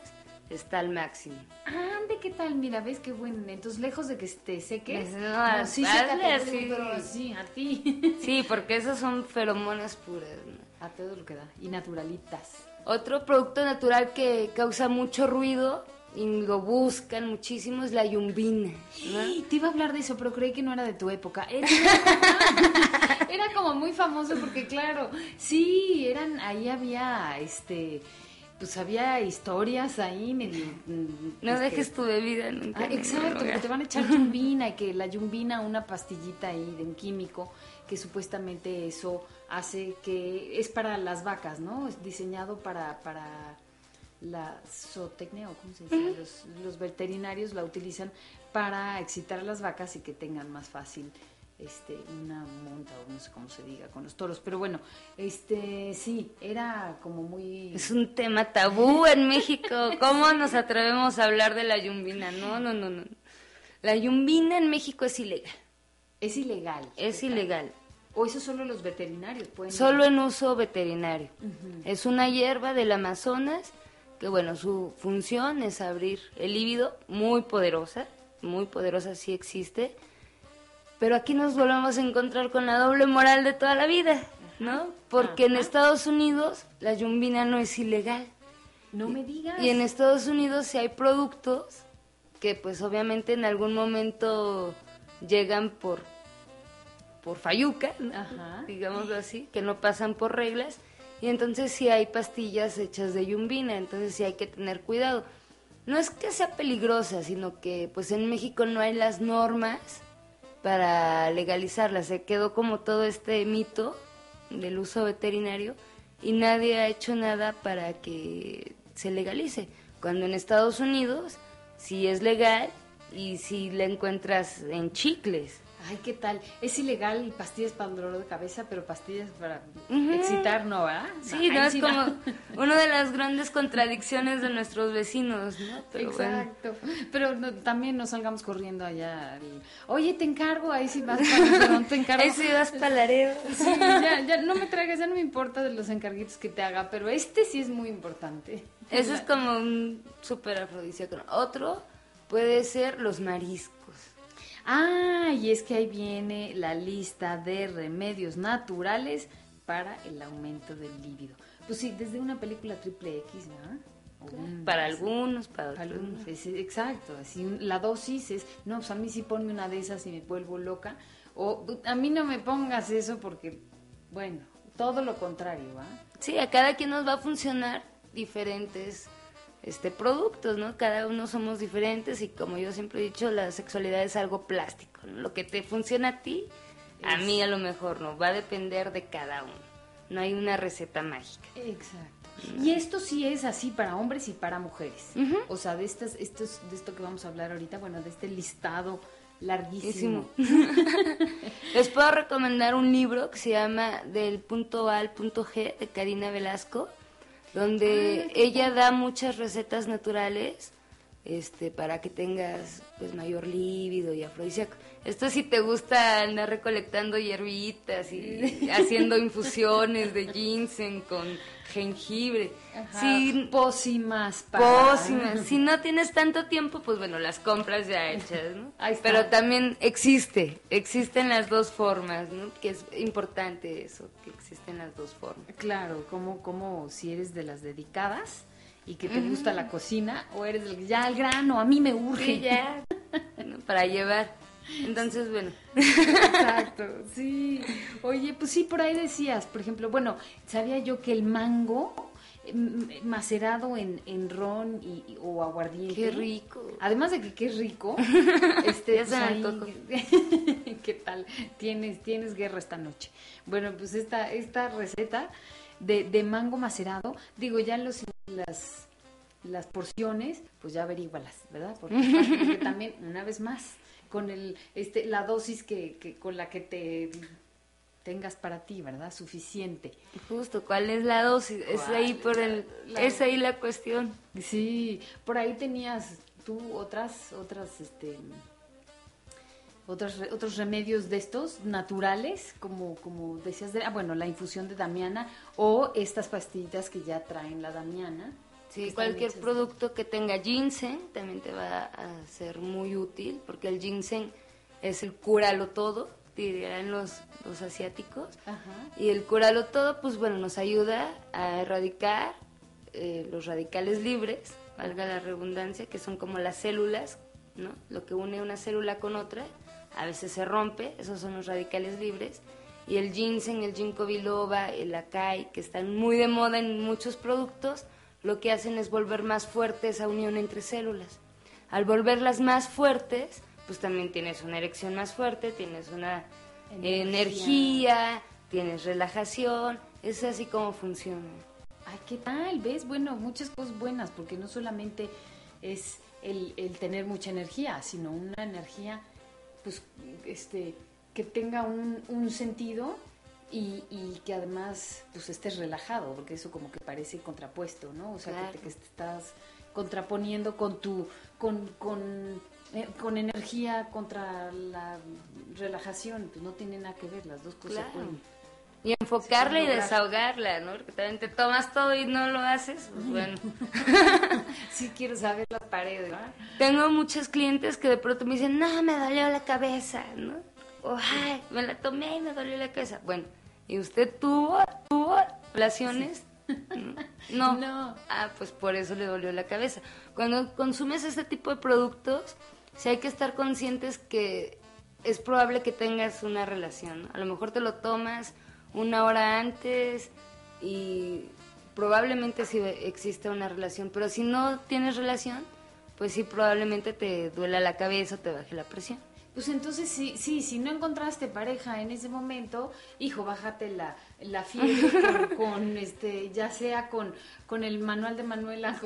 está al máximo. Ande, ¿qué tal? Mira, ¿ves qué bueno? Entonces, lejos de que te seques, No, sí, hazle así. pero así, a ti. Sí, porque esas son feromonas puras, ¿no? A todo lo que da. Y naturalitas. Otro producto natural que causa mucho ruido y lo buscan muchísimo es la yumbina, ¿no? Te iba a hablar de eso, pero creí que no era de tu época. Era, era <laughs> como muy famoso porque, claro, sí, eran, ahí había, este, pues había historias ahí medio... mm, No este, dejes tu bebida nunca. Ah, en exacto, lugar. que te van a echar yumbina y que la yumbina, una pastillita ahí de un químico que supuestamente eso hace que es para las vacas, ¿no? Es diseñado para para la zootecnia o cómo se dice, los, los veterinarios la utilizan para excitar a las vacas y que tengan más fácil este una monta o no sé cómo se diga con los toros, pero bueno, este sí, era como muy Es un tema tabú en México. <laughs> ¿Cómo nos atrevemos a hablar de la yumbina? No, no, no, no. La yumbina en México es ilegal. es ilegal. Es ilegal. O eso solo los veterinarios pueden Solo en uso veterinario. Es una hierba del Amazonas que, bueno, su función es abrir el líbido, muy poderosa, muy poderosa sí existe. Pero aquí nos volvemos a encontrar con la doble moral de toda la vida, ¿no? Porque en Estados Unidos la yumbina no es ilegal. No me digas. Y en Estados Unidos sí hay productos que pues obviamente en algún momento llegan por por fayuca, ¿no? Ajá. digámoslo así, que no pasan por reglas y entonces sí hay pastillas hechas de yumbina, entonces sí hay que tener cuidado. No es que sea peligrosa, sino que pues en México no hay las normas para legalizarla, se quedó como todo este mito del uso veterinario y nadie ha hecho nada para que se legalice. Cuando en Estados Unidos sí es legal y si la encuentras en chicles. Ay, ¿qué tal? Es ilegal pastillas para dolor de cabeza, pero pastillas para excitar, ¿no, verdad? Sí, no, es sí como no. <laughs> una de las grandes contradicciones de nuestros vecinos, ¿no? Pero bueno. Exacto. Pero no, también no salgamos corriendo allá. al, Oye, te encargo, ahí sí vas para te encargo. <laughs> Ahí sí vas palareo. Sí, ya, ya no me traigas, ya no me importa de los encarguitos que te haga, pero este sí es muy importante. Eso es como un súper afrodisíaco. Otro puede ser los mariscos. Ah, y es que ahí viene la lista de remedios naturales para el aumento del líbido. Pues sí, desde una película triple X, ¿verdad? O un- Para algunos, para otros. Algunos, no. es- exacto, así la dosis es, no, pues a mí sí ponme una de esas y me vuelvo loca, o a mí no me pongas eso porque, bueno, todo lo contrario, ¿va? Sí, a cada quien nos va a funcionar diferentes este productos, ¿no? Cada uno somos diferentes y como yo siempre he dicho, la sexualidad es algo plástico, ¿no? Lo que te funciona a ti, a mí a lo mejor no, va a depender de cada uno. No hay una receta mágica. Exacto. Y esto sí es así para hombres y para mujeres. O sea, de estas, estos, de esto que vamos a hablar ahorita, bueno, de este listado larguísimo. <laughs> Les puedo recomendar un libro que se llama Del punto A al punto G de Karina Velasco, donde ella da muchas recetas naturales este para que tengas pues mayor líbido y afrodisíaco. Esto si te gusta andar recolectando hierbitas y haciendo <laughs> infusiones de ginseng con jengibre. Si, Pócimas para... pócimas. Si no tienes tanto tiempo, pues bueno, las compras ya hechas, ¿no? Ahí está. Pero también existe, existen las dos formas, ¿no? Que es importante eso, que existen las dos formas. Claro, como, como si eres de las dedicadas y que te gusta la cocina, o eres del, ya al grano, a mí me urge. Sí, ya, <laughs> para llevar. Entonces, bueno, Exacto, <laughs> sí. Oye, pues sí, por ahí decías, por ejemplo, bueno, sabía yo que el mango mm, macerado en, en ron y, y- o aguardiente. qué rico. Además de que qué rico, <laughs> este, Ya pues ¿Qué tal? Tienes, tienes guerra esta noche. Bueno, pues esta, esta receta de, mango macerado. Digo, ya los, las, las porciones, pues ya averígualas, ¿verdad? Porque, <laughs> también, una vez más, con el, este, la dosis que, que con la que te tengas para ti, ¿verdad? Suficiente. Justo, ¿cuál es la dosis? Es ahí por el, es ahí la cuestión. Sí, por ahí tenías tú otras, otras, este, otros, otros remedios de estos naturales, como, como decías, de, ah, bueno, la infusión de damiana o estas pastillitas que ya traen la damiana. Sí, cualquier producto que tenga ginseng también te va a ser muy útil, porque el ginseng es el cúralo todo dirían los, los asiáticos. Y el curalo todo, pues bueno, nos ayuda a erradicar eh, los radicales libres, valga la redundancia, que son como las células, ¿no? Lo que une una célula con otra, a veces se rompe, esos son los radicales libres. Y el ginseng, el ginkgo biloba, el acai, que están muy de moda en muchos productos, lo que hacen es volver más fuerte esa unión entre células. Al volverlas más fuertes, pues también tienes una erección más fuerte, tienes una energía, tienes relajación, es así como funciona. Ay, ¿qué tal? ¿Ves? Bueno, muchas cosas buenas, porque no solamente es el, tener mucha energía, sino una energía, pues, este, que tenga un, sentido y, que además, pues, estés relajado, porque eso como que parece contrapuesto, ¿no? O sea, que, te, estás contraponiendo con tu, con, con eh, con energía contra la relajación, pues no tiene nada que ver, las dos cosas Y enfocarla y desahogarla, ¿no? Porque también te tomas todo y no lo haces, pues bueno. <laughs> <laughs> sí quiero saber las paredes. Tengo muchos clientes que de pronto me dicen, no, me dolió la cabeza, ¿no? O, ay, me la tomé y me dolió la cabeza. Bueno, ¿y usted tuvo, tuvo relaciones? <laughs> No. no. Ah, pues por eso le dolió la cabeza. Cuando consumes este tipo de productos, sí hay que estar conscientes que es probable que tengas una relación. A lo mejor te lo tomas una hora antes y probablemente sí existe una relación, pero si no tienes relación, pues sí probablemente te duela la cabeza o te baje la presión. Pues entonces sí, sí, si no encontraste pareja en ese momento, hijo, bájate la, la fiebre <laughs> con, este, ya sea con, con el manual de Manuela,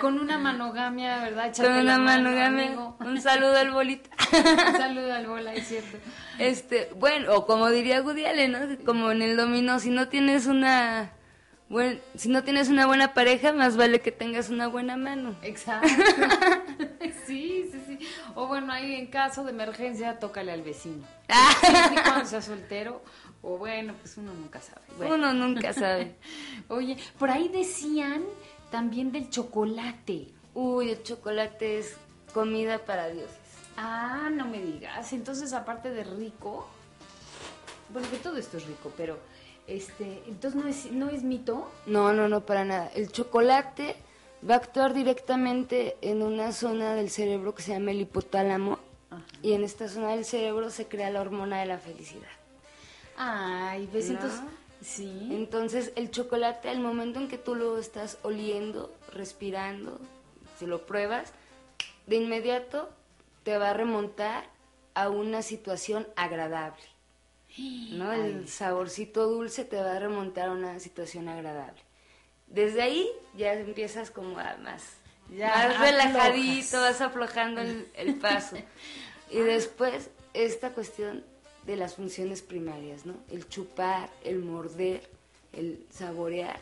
con, <laughs> una manogamia, ¿verdad? con una manogamia. un saludo al bolita. <laughs> un saludo al bola, es cierto. Este, bueno, o como diría Gudiale, ¿no? Como en el dominó, si no tienes una bueno, si no tienes una buena pareja, más vale que tengas una buena mano. Exacto. <laughs> sí, sí, sí. O bueno, ahí en caso de emergencia, tócale al vecino. sí, cuando sea soltero. O bueno, pues uno nunca sabe. Uno nunca sabe. <laughs> Oye, por ahí decían también del chocolate. Uy, el chocolate es comida para dioses. Ah, no me digas. Entonces, aparte de rico, bueno, que todo esto es rico, pero este, entonces no es, no es mito. No, no, no, para nada. El chocolate va a actuar directamente en una zona del cerebro que se llama el hipotálamo. Y en esta zona del cerebro se crea la hormona de la felicidad. Ay, ¿ves? Entonces, sí. Entonces, el chocolate, al momento en que tú lo estás oliendo, respirando, si lo pruebas, de inmediato te va a remontar a una situación agradable. ¿No? El saborcito dulce te va a remontar a una situación agradable. Desde ahí ya empiezas como a más, más relajadito, vas aflojando el, paso. <laughs> y después esta cuestión de las funciones primarias, ¿no? El chupar, el morder, el saborear,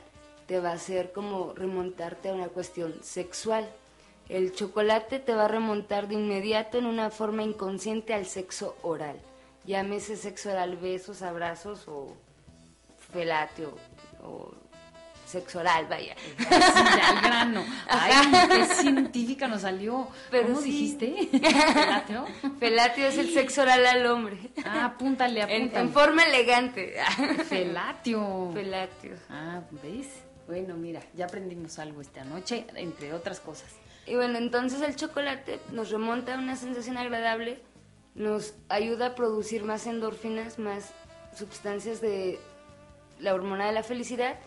te va a hacer como remontarte a una cuestión sexual. El chocolate te va a remontar de inmediato en una forma inconsciente al sexo oral llámese sexo oral, besos, abrazos o felatio o sexo oral, vaya. Sí, al grano. Ay, qué científica nos salió. ¿Cómo dijiste? <laughs> ¿Felatio? Felatio es el sexo oral al hombre. Ah, apúntale, apúntale. En, forma elegante. Felatio. Felatio. Ah, ¿ves? Bueno, mira, ya aprendimos algo esta noche, entre otras cosas. Y bueno, entonces el chocolate nos remonta a una sensación agradable nos ayuda a producir más endorfinas, más sustancias de la hormona de la felicidad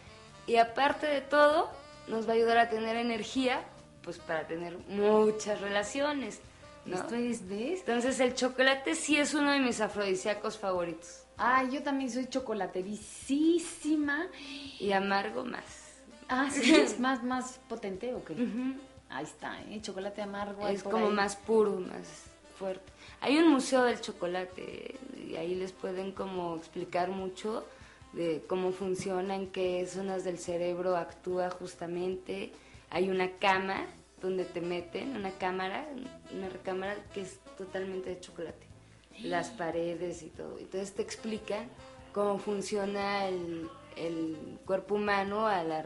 y aparte de todo nos va a ayudar a tener energía pues para tener muchas relaciones. Esto es, ¿ves? Entonces el chocolate sí es uno de mis afrodisíacos favoritos. Ay, yo también soy chocolatericísima. Y amargo más. Ah, sí, <laughs> es más, más potente o qué? Ahí está, ¿eh? Chocolate amargo. Es como más puro, más fuerte. Hay un museo del chocolate y ahí les pueden como explicar mucho de cómo funciona, en qué zonas del cerebro actúa justamente. Hay una cama donde te meten, una cámara, una recámara que es totalmente de chocolate. Las paredes y todo. Entonces te explican cómo funciona el, cuerpo humano a la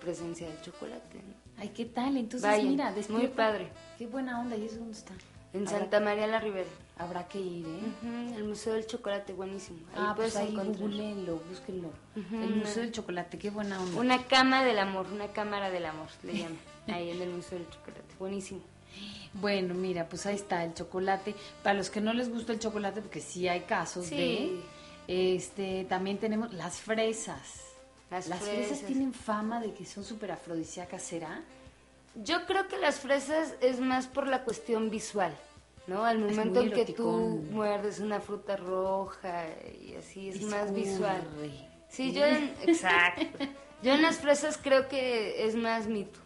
presencia del chocolate. Ay, ¿qué tal? Entonces, mira, Muy padre. Qué buena onda. ¿Y eso dónde está? En Santa María la Ribera. Habrá que ir, ¿eh? el Museo del Chocolate, buenísimo. Ahí ah, pues ahí googleenlo, búsquenlo. El Museo del Chocolate, qué buena onda. Una cama del amor, una cámara del amor, le llaman. ahí en el Museo del Chocolate, buenísimo. Bueno, mira, pues ahí está el chocolate. Para los que no les gusta el chocolate, porque sí hay casos de... Este, también tenemos las fresas. Las, las fresas. tienen fama de que son súper afrodisíacas, ¿será? Yo creo que las fresas es más por la cuestión visual. ¿no? Al momento en que tú muerdes una fruta roja y así es más visual. Sí, yo en, exacto. Yo en las fresas creo que es más mito.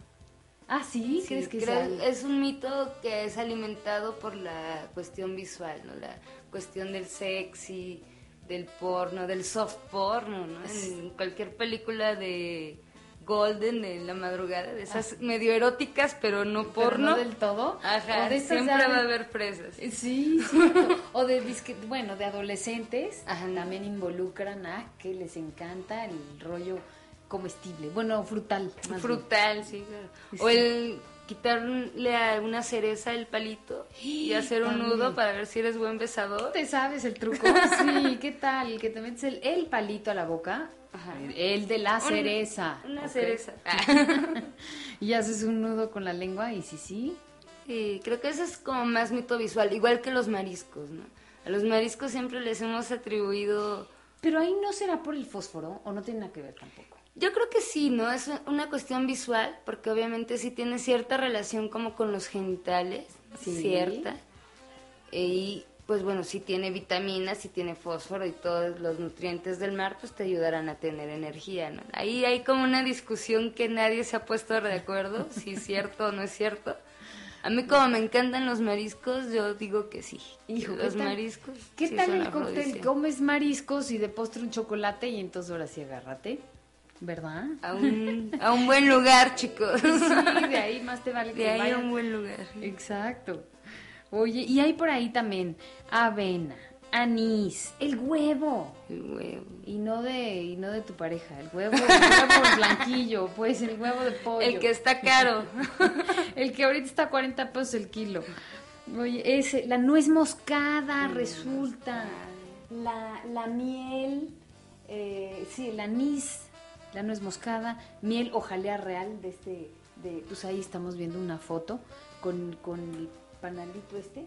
Ah, sí, ¿crees que es un mito que es alimentado por la cuestión visual, ¿no? La cuestión del sexy, del porno, del soft porno, ¿no? En cualquier película de golden de la madrugada, de esas ah. medio eróticas, pero no porno. del todo. Ajá, siempre va a haber presas. Sí, sí. <laughs> o de, bueno, de adolescentes también involucran a que les encanta el rollo comestible, bueno, frutal. Frutal, sí, O el quitarle a una cereza el palito y <gasps> hacer un nudo para ver si eres buen besador. ¿Te sabes el truco? <laughs> Sí, ¿qué tal? Que te metes el, el palito a la boca el de la cereza. Una cereza. <laughs> <laughs> y haces un nudo con la lengua y sí, sí. Sí, creo que eso es como más mito visual, igual que los mariscos, ¿no? A los mariscos siempre les hemos atribuido... Pero ahí no será por el fósforo o no tiene nada que ver tampoco. Yo creo que sí, ¿no? Es una cuestión visual, porque obviamente sí tiene cierta relación como con los genitales, cierta. Y pues bueno, si tiene vitaminas, si tiene fósforo y todos los nutrientes del mar, pues te ayudarán a tener energía, ¿no? Ahí hay como una discusión que nadie se ha puesto de acuerdo, <laughs> si es cierto o no es cierto. A mí como me encantan los mariscos, yo digo que sí. Hijo, los ¿qué tal, mariscos. ¿Qué tal el cóctel? Comes mariscos y de postre un chocolate y entonces ahora sí agárrate. ¿Verdad? A un, a un buen lugar, chicos. Sí, de ahí más te vale que De ahí a un buen lugar. Exacto. Oye, y hay por ahí también avena, anís, el huevo. El huevo. Y no de, y no de tu pareja, el huevo, el huevo blanquillo, pues el huevo de pollo. El que está caro. <laughs> el que ahorita está a 40 pesos el kilo. Oye, ese, la nuez moscada resulta. La, la miel, eh, sí, el anís, la nuez moscada, miel ojalea real de este, de, pues ahí estamos viendo una foto con, con el panalito este,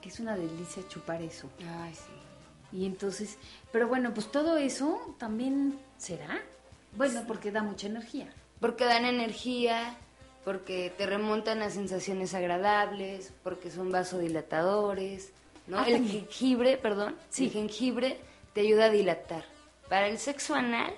que es una delicia chupar eso. Ay, sí. Y entonces, pero bueno, pues todo eso también será. Bueno, porque da mucha energía. Porque dan energía, porque te remontan a sensaciones agradables, porque son vasodilatadores, ¿no? Ah, el jengibre, perdón, sí. el jengibre te ayuda a dilatar. Para el sexo anal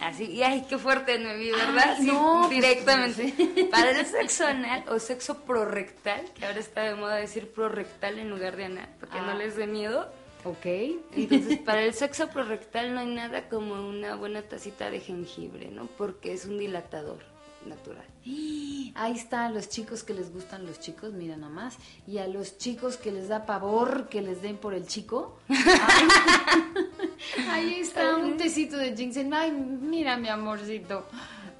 Así, y ay, qué fuerte me vi, ¿verdad? sí, pues, directamente. Para el sexo anal o sexo prorectal, que ahora está de moda decir prorectal en lugar de anal, porque no ah. les dé miedo. Ok. Entonces, para el sexo prorectal no hay nada como una buena tacita de jengibre, ¿no? Porque es un dilatador natural. Ahí está, a los chicos que les gustan los chicos, mira nomás. Y a los chicos que les da pavor que les den por el chico. <laughs> ahí está un tecito de ginseng. Ay, mira mi amorcito.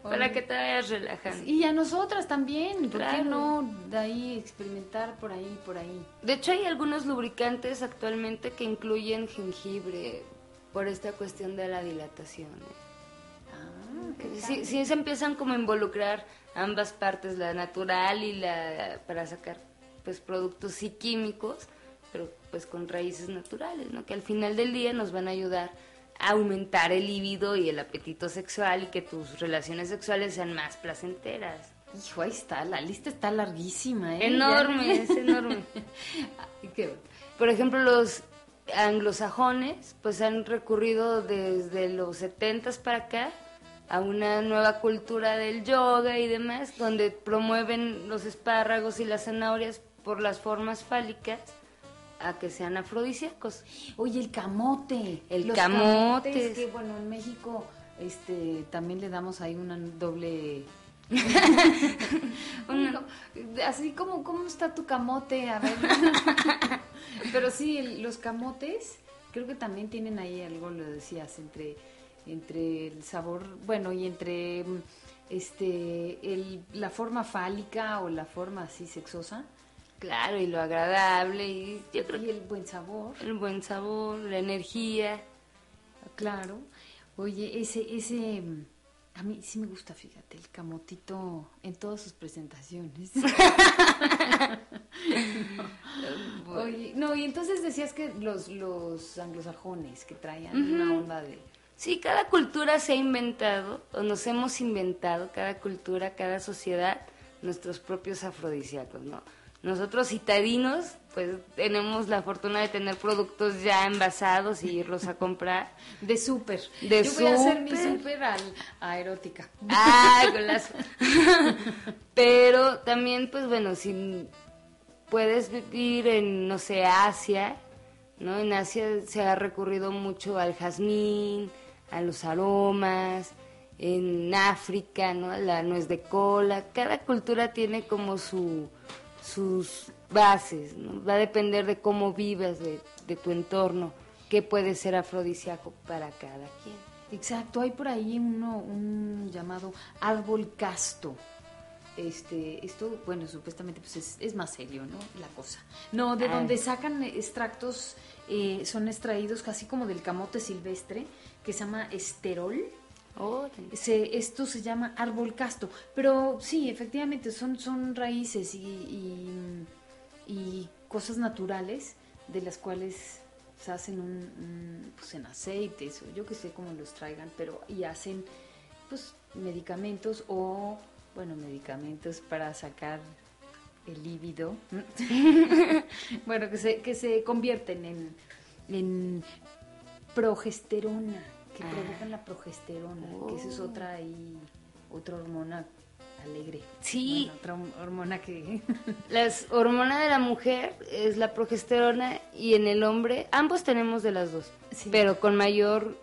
Para que te vayas relajando. Y a nosotras también, ¿por qué no de ahí experimentar por ahí, por ahí? De hecho hay algunos lubricantes actualmente que incluyen jengibre por esta cuestión de la dilatación. ¿eh? sí, sí se empiezan como a involucrar ambas partes, la natural y la para sacar pues productos sí químicos, pero pues con raíces naturales, ¿no? Que al final del día nos van a ayudar a aumentar el líbido y el apetito sexual y que tus relaciones sexuales sean más placenteras. Hijo, ahí está, la lista está larguísima, ¿eh? Enorme, es enorme. <laughs> ¿Qué? Por ejemplo, los anglosajones pues han recurrido desde los 70 para acá a una nueva cultura del yoga y demás, donde promueven los espárragos y las zanahorias por las formas fálicas a que sean afrodisíacos. Oye, el camote. El Los camote. camotes, que bueno, en México este también le damos ahí una doble <laughs> así como cómo está tu camote a ver <laughs> pero sí el- los camotes creo que también tienen ahí algo lo decías entre entre el sabor bueno y entre este el, la forma fálica o la forma así sexosa Claro, y lo agradable, y yo creo y el buen sabor el buen sabor, la energía. Claro. Oye, ese, ese, mm, a mí sí me gusta, fíjate, el camotito en todas sus presentaciones. <laughs> No. Oye, no, y entonces decías que los, los anglosajones que traían una onda de... Sí, cada cultura se ha inventado, o nos hemos inventado, cada cultura, cada sociedad, nuestros propios afrodisíacos, ¿no? Nosotros citadinos, pues tenemos la fortuna de tener productos ya envasados y irlos a comprar. De súper. De Yo voy a hacer mi súper. a erótica. ¡Ay, golazo! <laughs> Pero también, pues bueno, si puedes vivir en, no sé, Asia, ¿no? En Asia se ha recurrido mucho al jazmín, a los aromas, en África, ¿no? La nuez de cola. Cada cultura tiene como su, sus bases, ¿no? Va a depender de cómo vivas, de, de tu entorno, qué puede ser afrodisíaco para cada quien. Exacto, hay por ahí uno, un llamado árbol casto. Este, esto, bueno, supuestamente pues es, es más serio, ¿no? La cosa. No, de Ah. donde sacan extractos, eh, son extraídos casi como del camote silvestre, que se llama esterol. Se, esto se llama árbol casto, pero sí, efectivamente son, son raíces y, y, y cosas naturales de las cuales se hacen un, un, pues en aceites o yo que sé cómo los traigan, pero y hacen pues medicamentos o bueno medicamentos para sacar el líbido, <laughs> bueno que se que se convierten en en progesterona que Ah. provocan la progesterona, que esa es otra ahí, otra hormona alegre. Sí. Bueno, otra hormona que... <laughs> Las hormona de la mujer es la progesterona y en el hombre, ambos tenemos de las dos, Sí. pero con mayor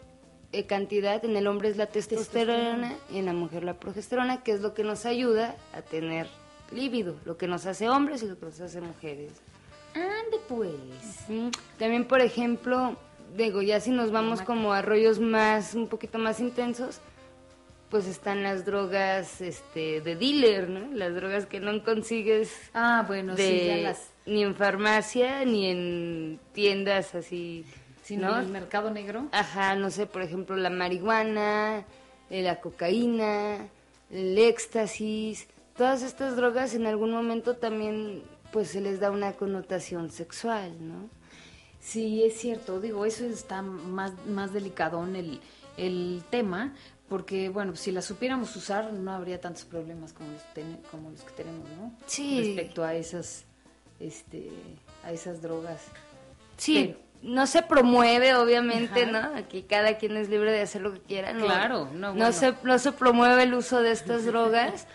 eh, cantidad, en el hombre es la testosterona Testosterona. y en la mujer la progesterona, que es lo que nos ayuda a tener líbido, lo que nos hace hombres y lo que nos hace mujeres. Ande pues. También, por ejemplo, digo, ya si nos vamos como a rollos más, un poquito más intensos, pues están las drogas este, de dealer, ¿no? Las drogas que no consigues Ah, bueno, de, sí, ya las... ni en farmacia ni en tiendas así, Sin ¿no? el mercado negro. Ajá, no sé, por ejemplo, la marihuana, eh, la cocaína, el éxtasis, todas estas drogas en algún momento también pues se les da una connotación sexual, ¿no? Sí, es cierto, digo, eso está más, más delicado en el, el tema, porque, bueno, si las supiéramos usar no habría tantos problemas como los, ten- como los que tenemos, ¿no? Sí. Respecto a esas, este, a esas drogas. Sí, no se promueve, obviamente, ¿no? Aquí cada quien es libre de hacer lo que quiera. No, Claro, no, no, bueno. se, no se promueve el uso de estas <laughs> drogas.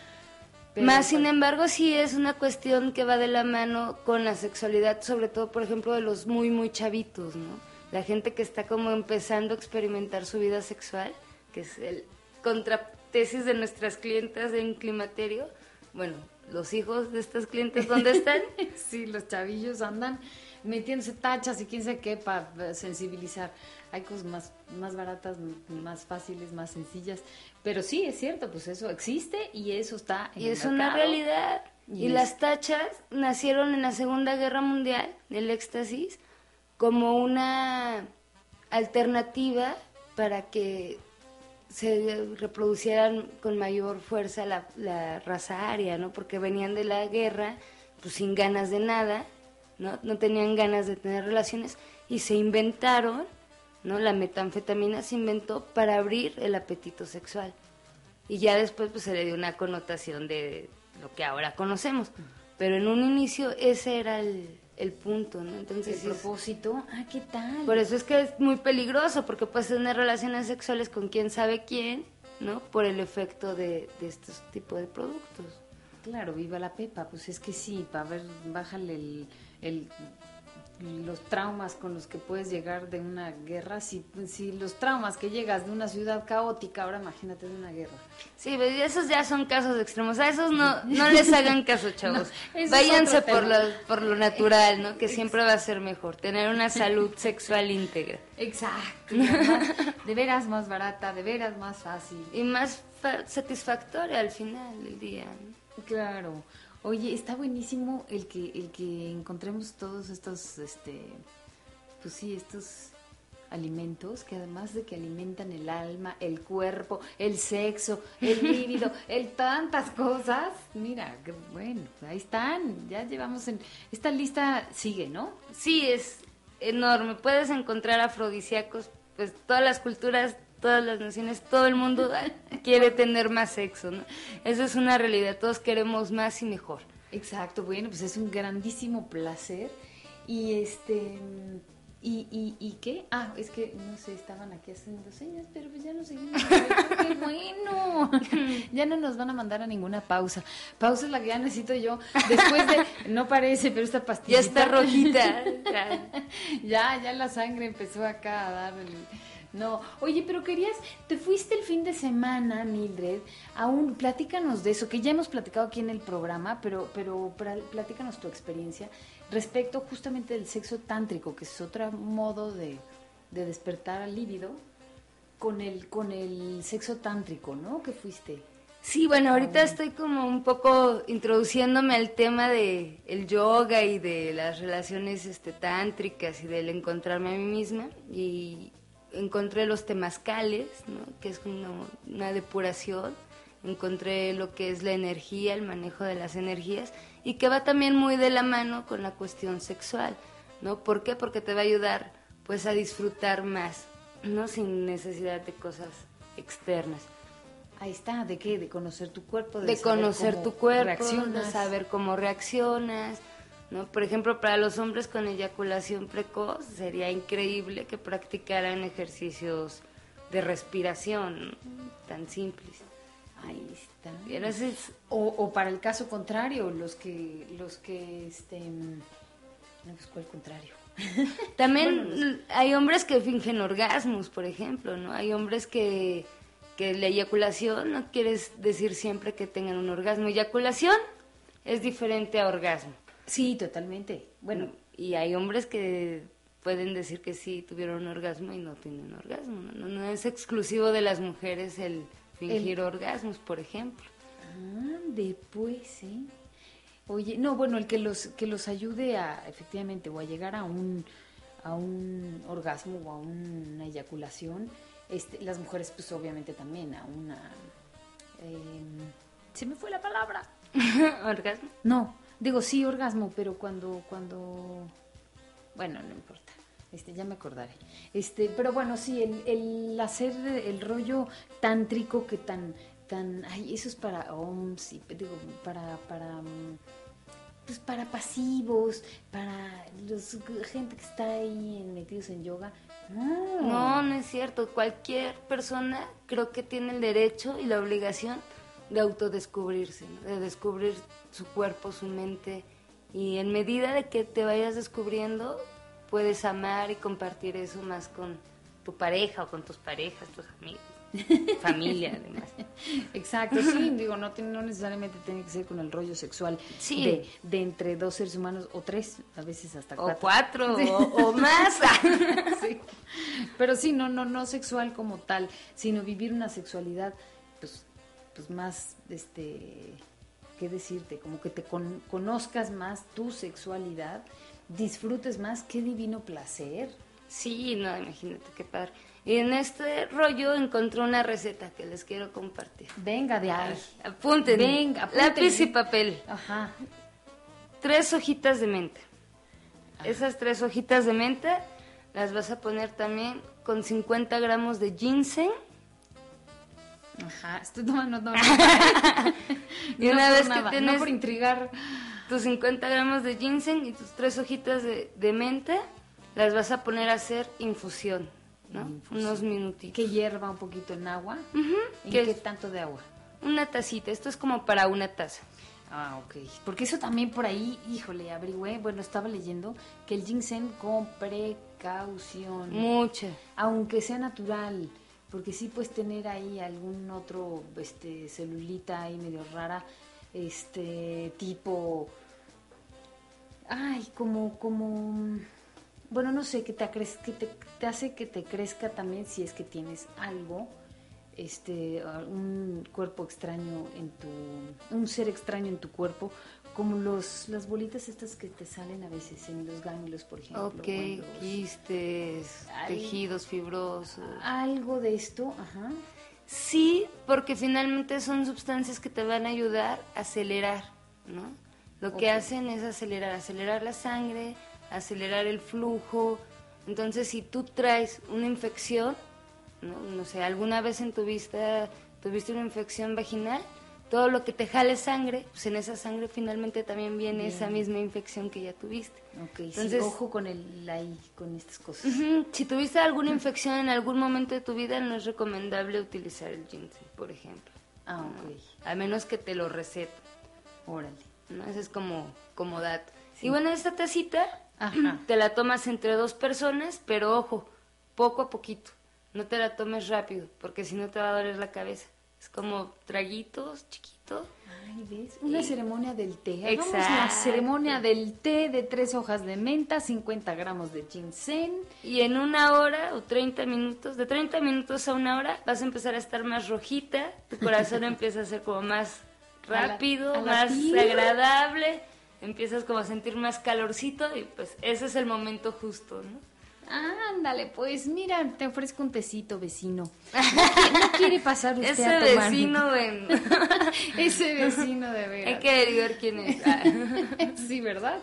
Pero, Más sin embargo, sí es una cuestión que va de la mano con la sexualidad, sobre todo, por ejemplo, de los muy, muy chavitos, ¿no? La gente que está como empezando a experimentar su vida sexual, que es el contratesis de nuestras clientas en climaterio. Bueno, los hijos de estas clientes, ¿dónde están? <laughs> Sí, los chavillos andan metiéndose tachas y quién sabe qué para sensibilizar. Hay cosas más, más baratas, más fáciles, más sencillas. Pero sí, es cierto, pues eso existe y eso está en Y el es una realidad. Y Y, es- las tachas nacieron en la Segunda Guerra Mundial, el éxtasis, como una alternativa para que se reproducieran con mayor fuerza la, la raza aria, ¿no? Porque venían de la guerra, pues sin ganas de nada, ¿no? No tenían ganas de tener relaciones y se inventaron, ¿no? La metanfetamina se inventó para abrir el apetito sexual. Y ya después pues se le dio una connotación de lo que ahora conocemos. Pero en un inicio ese era el, el punto, ¿no? Entonces, el propósito, ah, ¿qué tal? Por eso es que es muy peligroso, porque puedes tener relaciones sexuales con quién sabe quién, ¿no? Por el efecto de, de estos tipos de productos. Claro, viva la pepa, pues es que sí, para ver, bájale el, el los traumas con los que puedes llegar de una guerra, si, si los traumas que llegas de una ciudad caótica, ahora imagínate de una guerra. Sí, pues, esos ya son casos extremos, a esos no, no les hagan caso, <laughs> chavos. Váyanse por lo, por lo natural, ¿no? Que siempre va a ser mejor, tener una salud <laughs> sexual íntegra. Exacto, de veras más barata, de veras más fácil. Y más satisfactoria al final del día. Claro. Oye, está buenísimo el que el que encontremos todos estos este pues sí, estos alimentos que además de que alimentan el alma, el cuerpo, el sexo, el <laughs> líbido, el tantas cosas. Mira, bueno, ahí están. Ya llevamos en esta lista sigue, ¿no? Sí, es enorme. Puedes encontrar afrodisíacos, pues todas las culturas todas las naciones, todo el mundo <laughs> quiere tener más sexo, ¿no? Eso es una realidad, todos queremos más y mejor. Exacto, bueno, pues es un grandísimo placer. Y este, ¿Y, y, y qué? Ah, es que, no sé, estaban aquí haciendo señas, pero pues ya no seguimos. <laughs> ¡Qué bueno! <laughs> ya no nos van a mandar a ninguna pausa. Pausa es la que ya necesito yo. Después de, no parece, pero esta pastilla. Ya está rojita. ya, ya la sangre empezó acá a dar el no, oye, pero querías, te fuiste el fin de semana, Mildred, aún, platícanos de eso, que ya hemos platicado aquí en el programa, pero, pero platícanos tu experiencia respecto justamente del sexo tántrico, que es otro modo de, de despertar al líbido con el, con el sexo tántrico, ¿no? Que fuiste. Sí, bueno, ahorita estoy como un poco introduciéndome al tema de el yoga y de las relaciones este, tántricas y del encontrarme a mí misma y encontré los temazcales, que es una, depuración, encontré lo que es la energía, el manejo de las energías, y que va también muy de la mano con la cuestión sexual, ¿no? ¿Por qué? Porque te va a ayudar pues a disfrutar más, ¿no? Sin necesidad de cosas externas. Ahí está, ¿de qué? De conocer tu cuerpo, de, conocer tu cuerpo, de saber cómo reaccionas, ¿no? Por ejemplo, para los hombres con eyaculación precoz sería increíble que practicaran ejercicios de respiración tan simples. Ahí está. O, o, para el caso contrario, los que, los que, este, no, pues cuál contrario. <laughs> También hay hombres que fingen orgasmos, por ejemplo, ¿no? Hay hombres que, que la eyaculación no quiere decir siempre que tengan un orgasmo. Eyaculación es diferente a orgasmo. Sí, totalmente. Bueno, y hay hombres que pueden decir que sí tuvieron orgasmo y no tienen orgasmo. No, no, es exclusivo de las mujeres el fingir orgasmos, por ejemplo. Ah, después, sí. Oye, no, bueno, el que los que los ayude a efectivamente o a llegar a un a un orgasmo o a una eyaculación, este, las mujeres pues obviamente también a una em, se me fue la palabra. <laughs> ¿Orgasmo? No, Digo, sí, orgasmo, pero cuando, cuando, bueno, no importa. Este, ya me acordaré. Este, pero bueno, sí, el, el hacer el rollo tántrico que tan, tan, ay, eso es para OMS, digo, para, para, pues para pasivos, para los gente que está ahí metidos en yoga. No, no es cierto. Cualquier persona creo que tiene el derecho y la obligación de autodescubrirse, de descubrir su cuerpo, su mente. Y en medida de que te vayas descubriendo, puedes amar y compartir eso más con tu pareja o con tus parejas, tus amigos, <laughs> familia además. Exacto, sí, <laughs> digo, no, no necesariamente tiene que ser con el rollo sexual de, de, entre dos seres humanos o tres, a veces hasta cuatro. O cuatro, o, más. <laughs> sí. Pero sí, no, no, no sexual como tal, sino vivir una sexualidad pues más, este, ¿qué decirte? Como que te conozcas más tu sexualidad, disfrutes más, qué divino placer. Sí, no, imagínate qué padre. Y en este rollo encontré una receta que les quiero compartir. Venga, de ahí. apunten. Venga, Lápiz y papel. Ajá. Tres hojitas de menta. Esas tres hojitas de menta las vas a poner también con 50 gramos de ginseng Ajá, estoy tomando <laughs> nota. y una por vez nada, que tienes no por intrigar. tus 50 gramos de ginseng y tus tres hojitas de, de menta, las vas a poner a hacer infusión, ¿no? Unos minutitos. Que hierva un poquito en agua. ¿En que qué es tanto de agua? una tacita, esto es como para una taza. Ah, ok. Porque eso también por ahí, híjole, averigüé, bueno, estaba leyendo que el ginseng con precaución, Mucha. aunque sea natural, porque sí puedes tener ahí algún otro este celulita ahí medio rara, este tipo ay, como como bueno, no sé, que te, que te, te hace que te crezca también si es que tienes algo este un cuerpo extraño en tu un ser extraño en tu cuerpo como los las bolitas estas que te salen a veces en los ganglios por ejemplo Ok, los- quistes, tejidos fibrosos. algo de esto ajá Sí, porque finalmente son sustancias que te van a ayudar a acelerar, ¿no? Lo que hacen es acelerar, acelerar la sangre, acelerar el flujo. Entonces, si tú traes una infección, ¿no? No sé, alguna vez en tu vista tuviste una infección vaginal, todo lo que te jale sangre, pues en esa sangre finalmente también viene esa misma infección que ya tuviste. Ok, sí, Entonces- ojo con el ahí, con estas cosas. Ujú, Si tuviste alguna infección en algún momento de tu vida, no es recomendable utilizar el ginseng, por ejemplo. Ah, ¿no? ok. A menos que te lo receten. Órale. ¿no? Ese es como, como dato. Y bueno, esta tacita Ajá. <clears throat> te la tomas entre dos personas, pero ojo, poco a poquito. No te la tomes rápido, porque si no te va a doler la cabeza. Es como traguitos chiquitos. Ay, ¿ves? Una ceremonia del té. Hagamos la Exacto. ceremonia del té de tres hojas de menta, 50 gramos de ginseng. Y en una hora o 30 minutos, de 30 minutos a una hora, vas a empezar a estar más rojita, tu corazón <laughs> empieza a ser como más A la- rápido, a más agradable, empiezas como a sentir más calorcito y pues ese es el momento justo, ¿no? Ándale, pues mira, te ofrezco un tecito, vecino. No, qui- no quiere pasar usted Ese a tomar. vecino, ven. <laughs> Ese vecino de Hay veras. que averiguar quién es. <laughs> Sí, ¿verdad?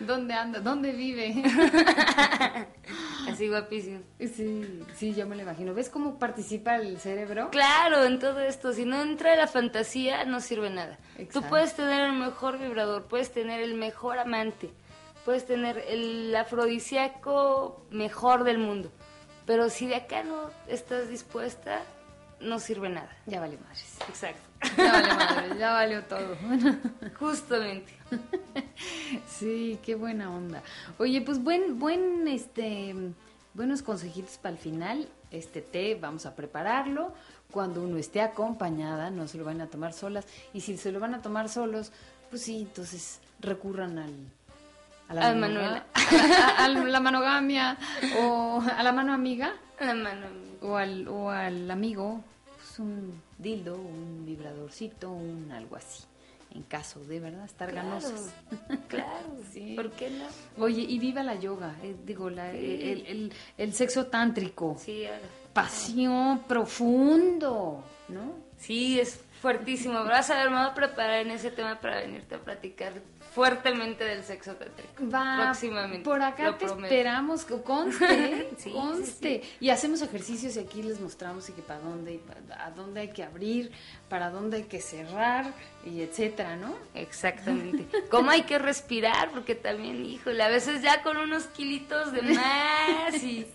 ¿Dónde anda? ¿Dónde vive? <laughs> Así guapísimo. Sí, sí, yo me lo imagino. ¿Ves cómo participa el cerebro? Claro, en todo esto, si no entra la fantasía, no sirve nada. Exacto. Tú puedes tener el mejor vibrador, puedes tener el mejor amante, puedes tener el afrodisíaco mejor del mundo, pero si de acá no estás dispuesta, no sirve nada. Ya vale madres. Exacto. Ya vale madres, ya valió todo. <laughs> Justamente. <laughs> Sí, qué buena onda. Oye, pues buen, buen, este, buenos consejitos para el final. Este té, vamos a prepararlo. Cuando uno esté acompañada, no se lo van a tomar solas. Y si se lo van a tomar solos, pues sí, entonces recurran al, a la, Manuela. <laughs> a, la- a la manogamia o a la mano amiga La mano. o al, o al amigo, pues un dildo, un vibradorcito, un algo así. En caso de verdad estar Claro, ganosos. <laughs> claro. <laughs> Sí. ¿Por qué no? Oye, y viva la yoga, eh, digo, la- el, el- el sexo tántrico. Sí, ahora. Pasión profundo, ¿no? Sí, es fuertísimo. Vas a ver, me voy a preparar en ese tema para venirte a platicar fuertemente del sexo tántrico. Va, próximamente. por acá lo te prometo. esperamos, conste, <laughs> Sí, conste. Y hacemos ejercicios y aquí les mostramos y que para dónde, y a dónde hay que abrir, para dónde hay que cerrar y etcétera, ¿no? Exactamente. ¿Cómo hay que respirar? Porque también, híjole, a veces ya con unos kilitos de más y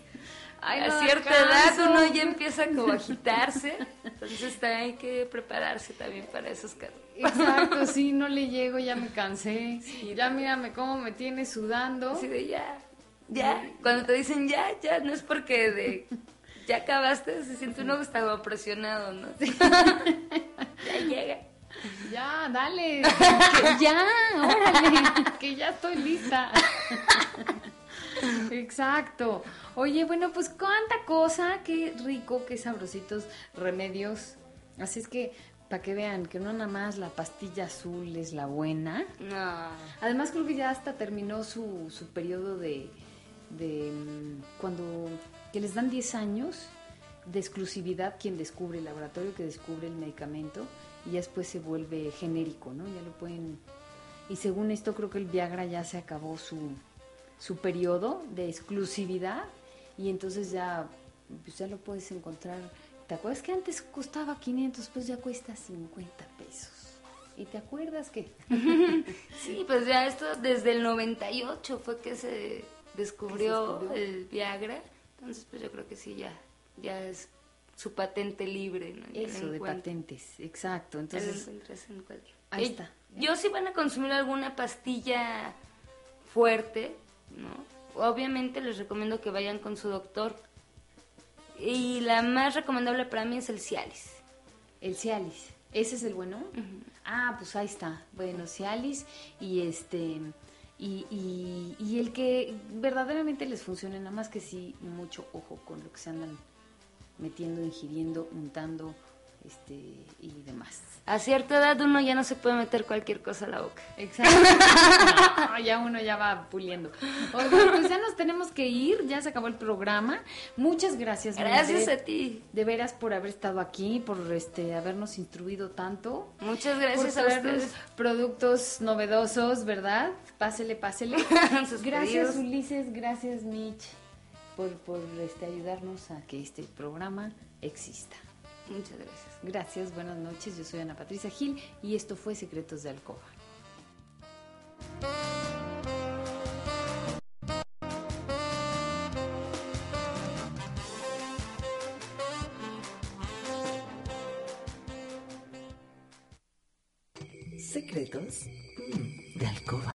Ay, a cierta edad uno ya empieza como a agitarse. <laughs> Entonces también hay que prepararse también para esos casos. Exacto, <laughs> sí, no le llego, ya me cansé. ya mírame cómo me tiene sudando. Así de ya, ya. Cuando te dicen ya, ya, no es porque de <laughs> ya acabaste, se siente uno que está presionado, ¿no? ya llega. Ya, dale. que ya, órale, que ya estoy lista. <laughs> Exacto. Oye, bueno, pues cuánta cosa, qué rico, qué sabrositos remedios. Así es que, para que vean que no nada más la pastilla azul es la buena. No. Además, creo que ya hasta terminó su, su periodo de, de mm, cuando que les dan 10 años de exclusividad quien descubre el laboratorio que descubre el medicamento y ya después se vuelve genérico, ¿no? Ya lo pueden y según esto creo que el Viagra ya se acabó su su periodo de exclusividad y entonces ya pues ya lo puedes encontrar ¿Te acuerdas que antes costaba 500, pues ya cuesta 50 pesos? ¿Y te acuerdas que? <laughs> sí, pues ya esto desde el 98 fue que se descubrió, se descubrió? el Viagra. Entonces, pues yo creo que sí, ya, ya es su patente libre. ¿no? Eso, de patentes, exacto. Entonces, en ahí está. Yo sí van a consumir alguna pastilla fuerte, ¿no? Obviamente les recomiendo que vayan con su doctor. Y la más recomendable para mí es el Cialis. El Cialis. ¿Ese es el bueno? Ah, pues ahí está. Bueno, Cialis y este... Y, y, y, el que verdaderamente les funcione, nada más que sí, mucho ojo con lo que se andan metiendo, ingiriendo, untando este, y demás. A cierta edad uno ya no se puede meter cualquier cosa a la boca. Exacto. <laughs> No, ya uno ya va puliendo. Oigan, pues ya nos tenemos que ir, ya se acabó el programa. Muchas gracias. Gracias a ti. De veras por haber estado aquí, por este habernos instruido tanto. Muchas gracias a ustedes. Productos novedosos, ¿verdad? Pásele, pásele. <laughs> gracias Ulises, gracias Mitch por, por este, ayudarnos a que este programa exista. Muchas gracias. Gracias, buenas noches. Yo soy Ana Patricia Gil y esto fue Secretos de Alcoba. Secretos de Alcoba.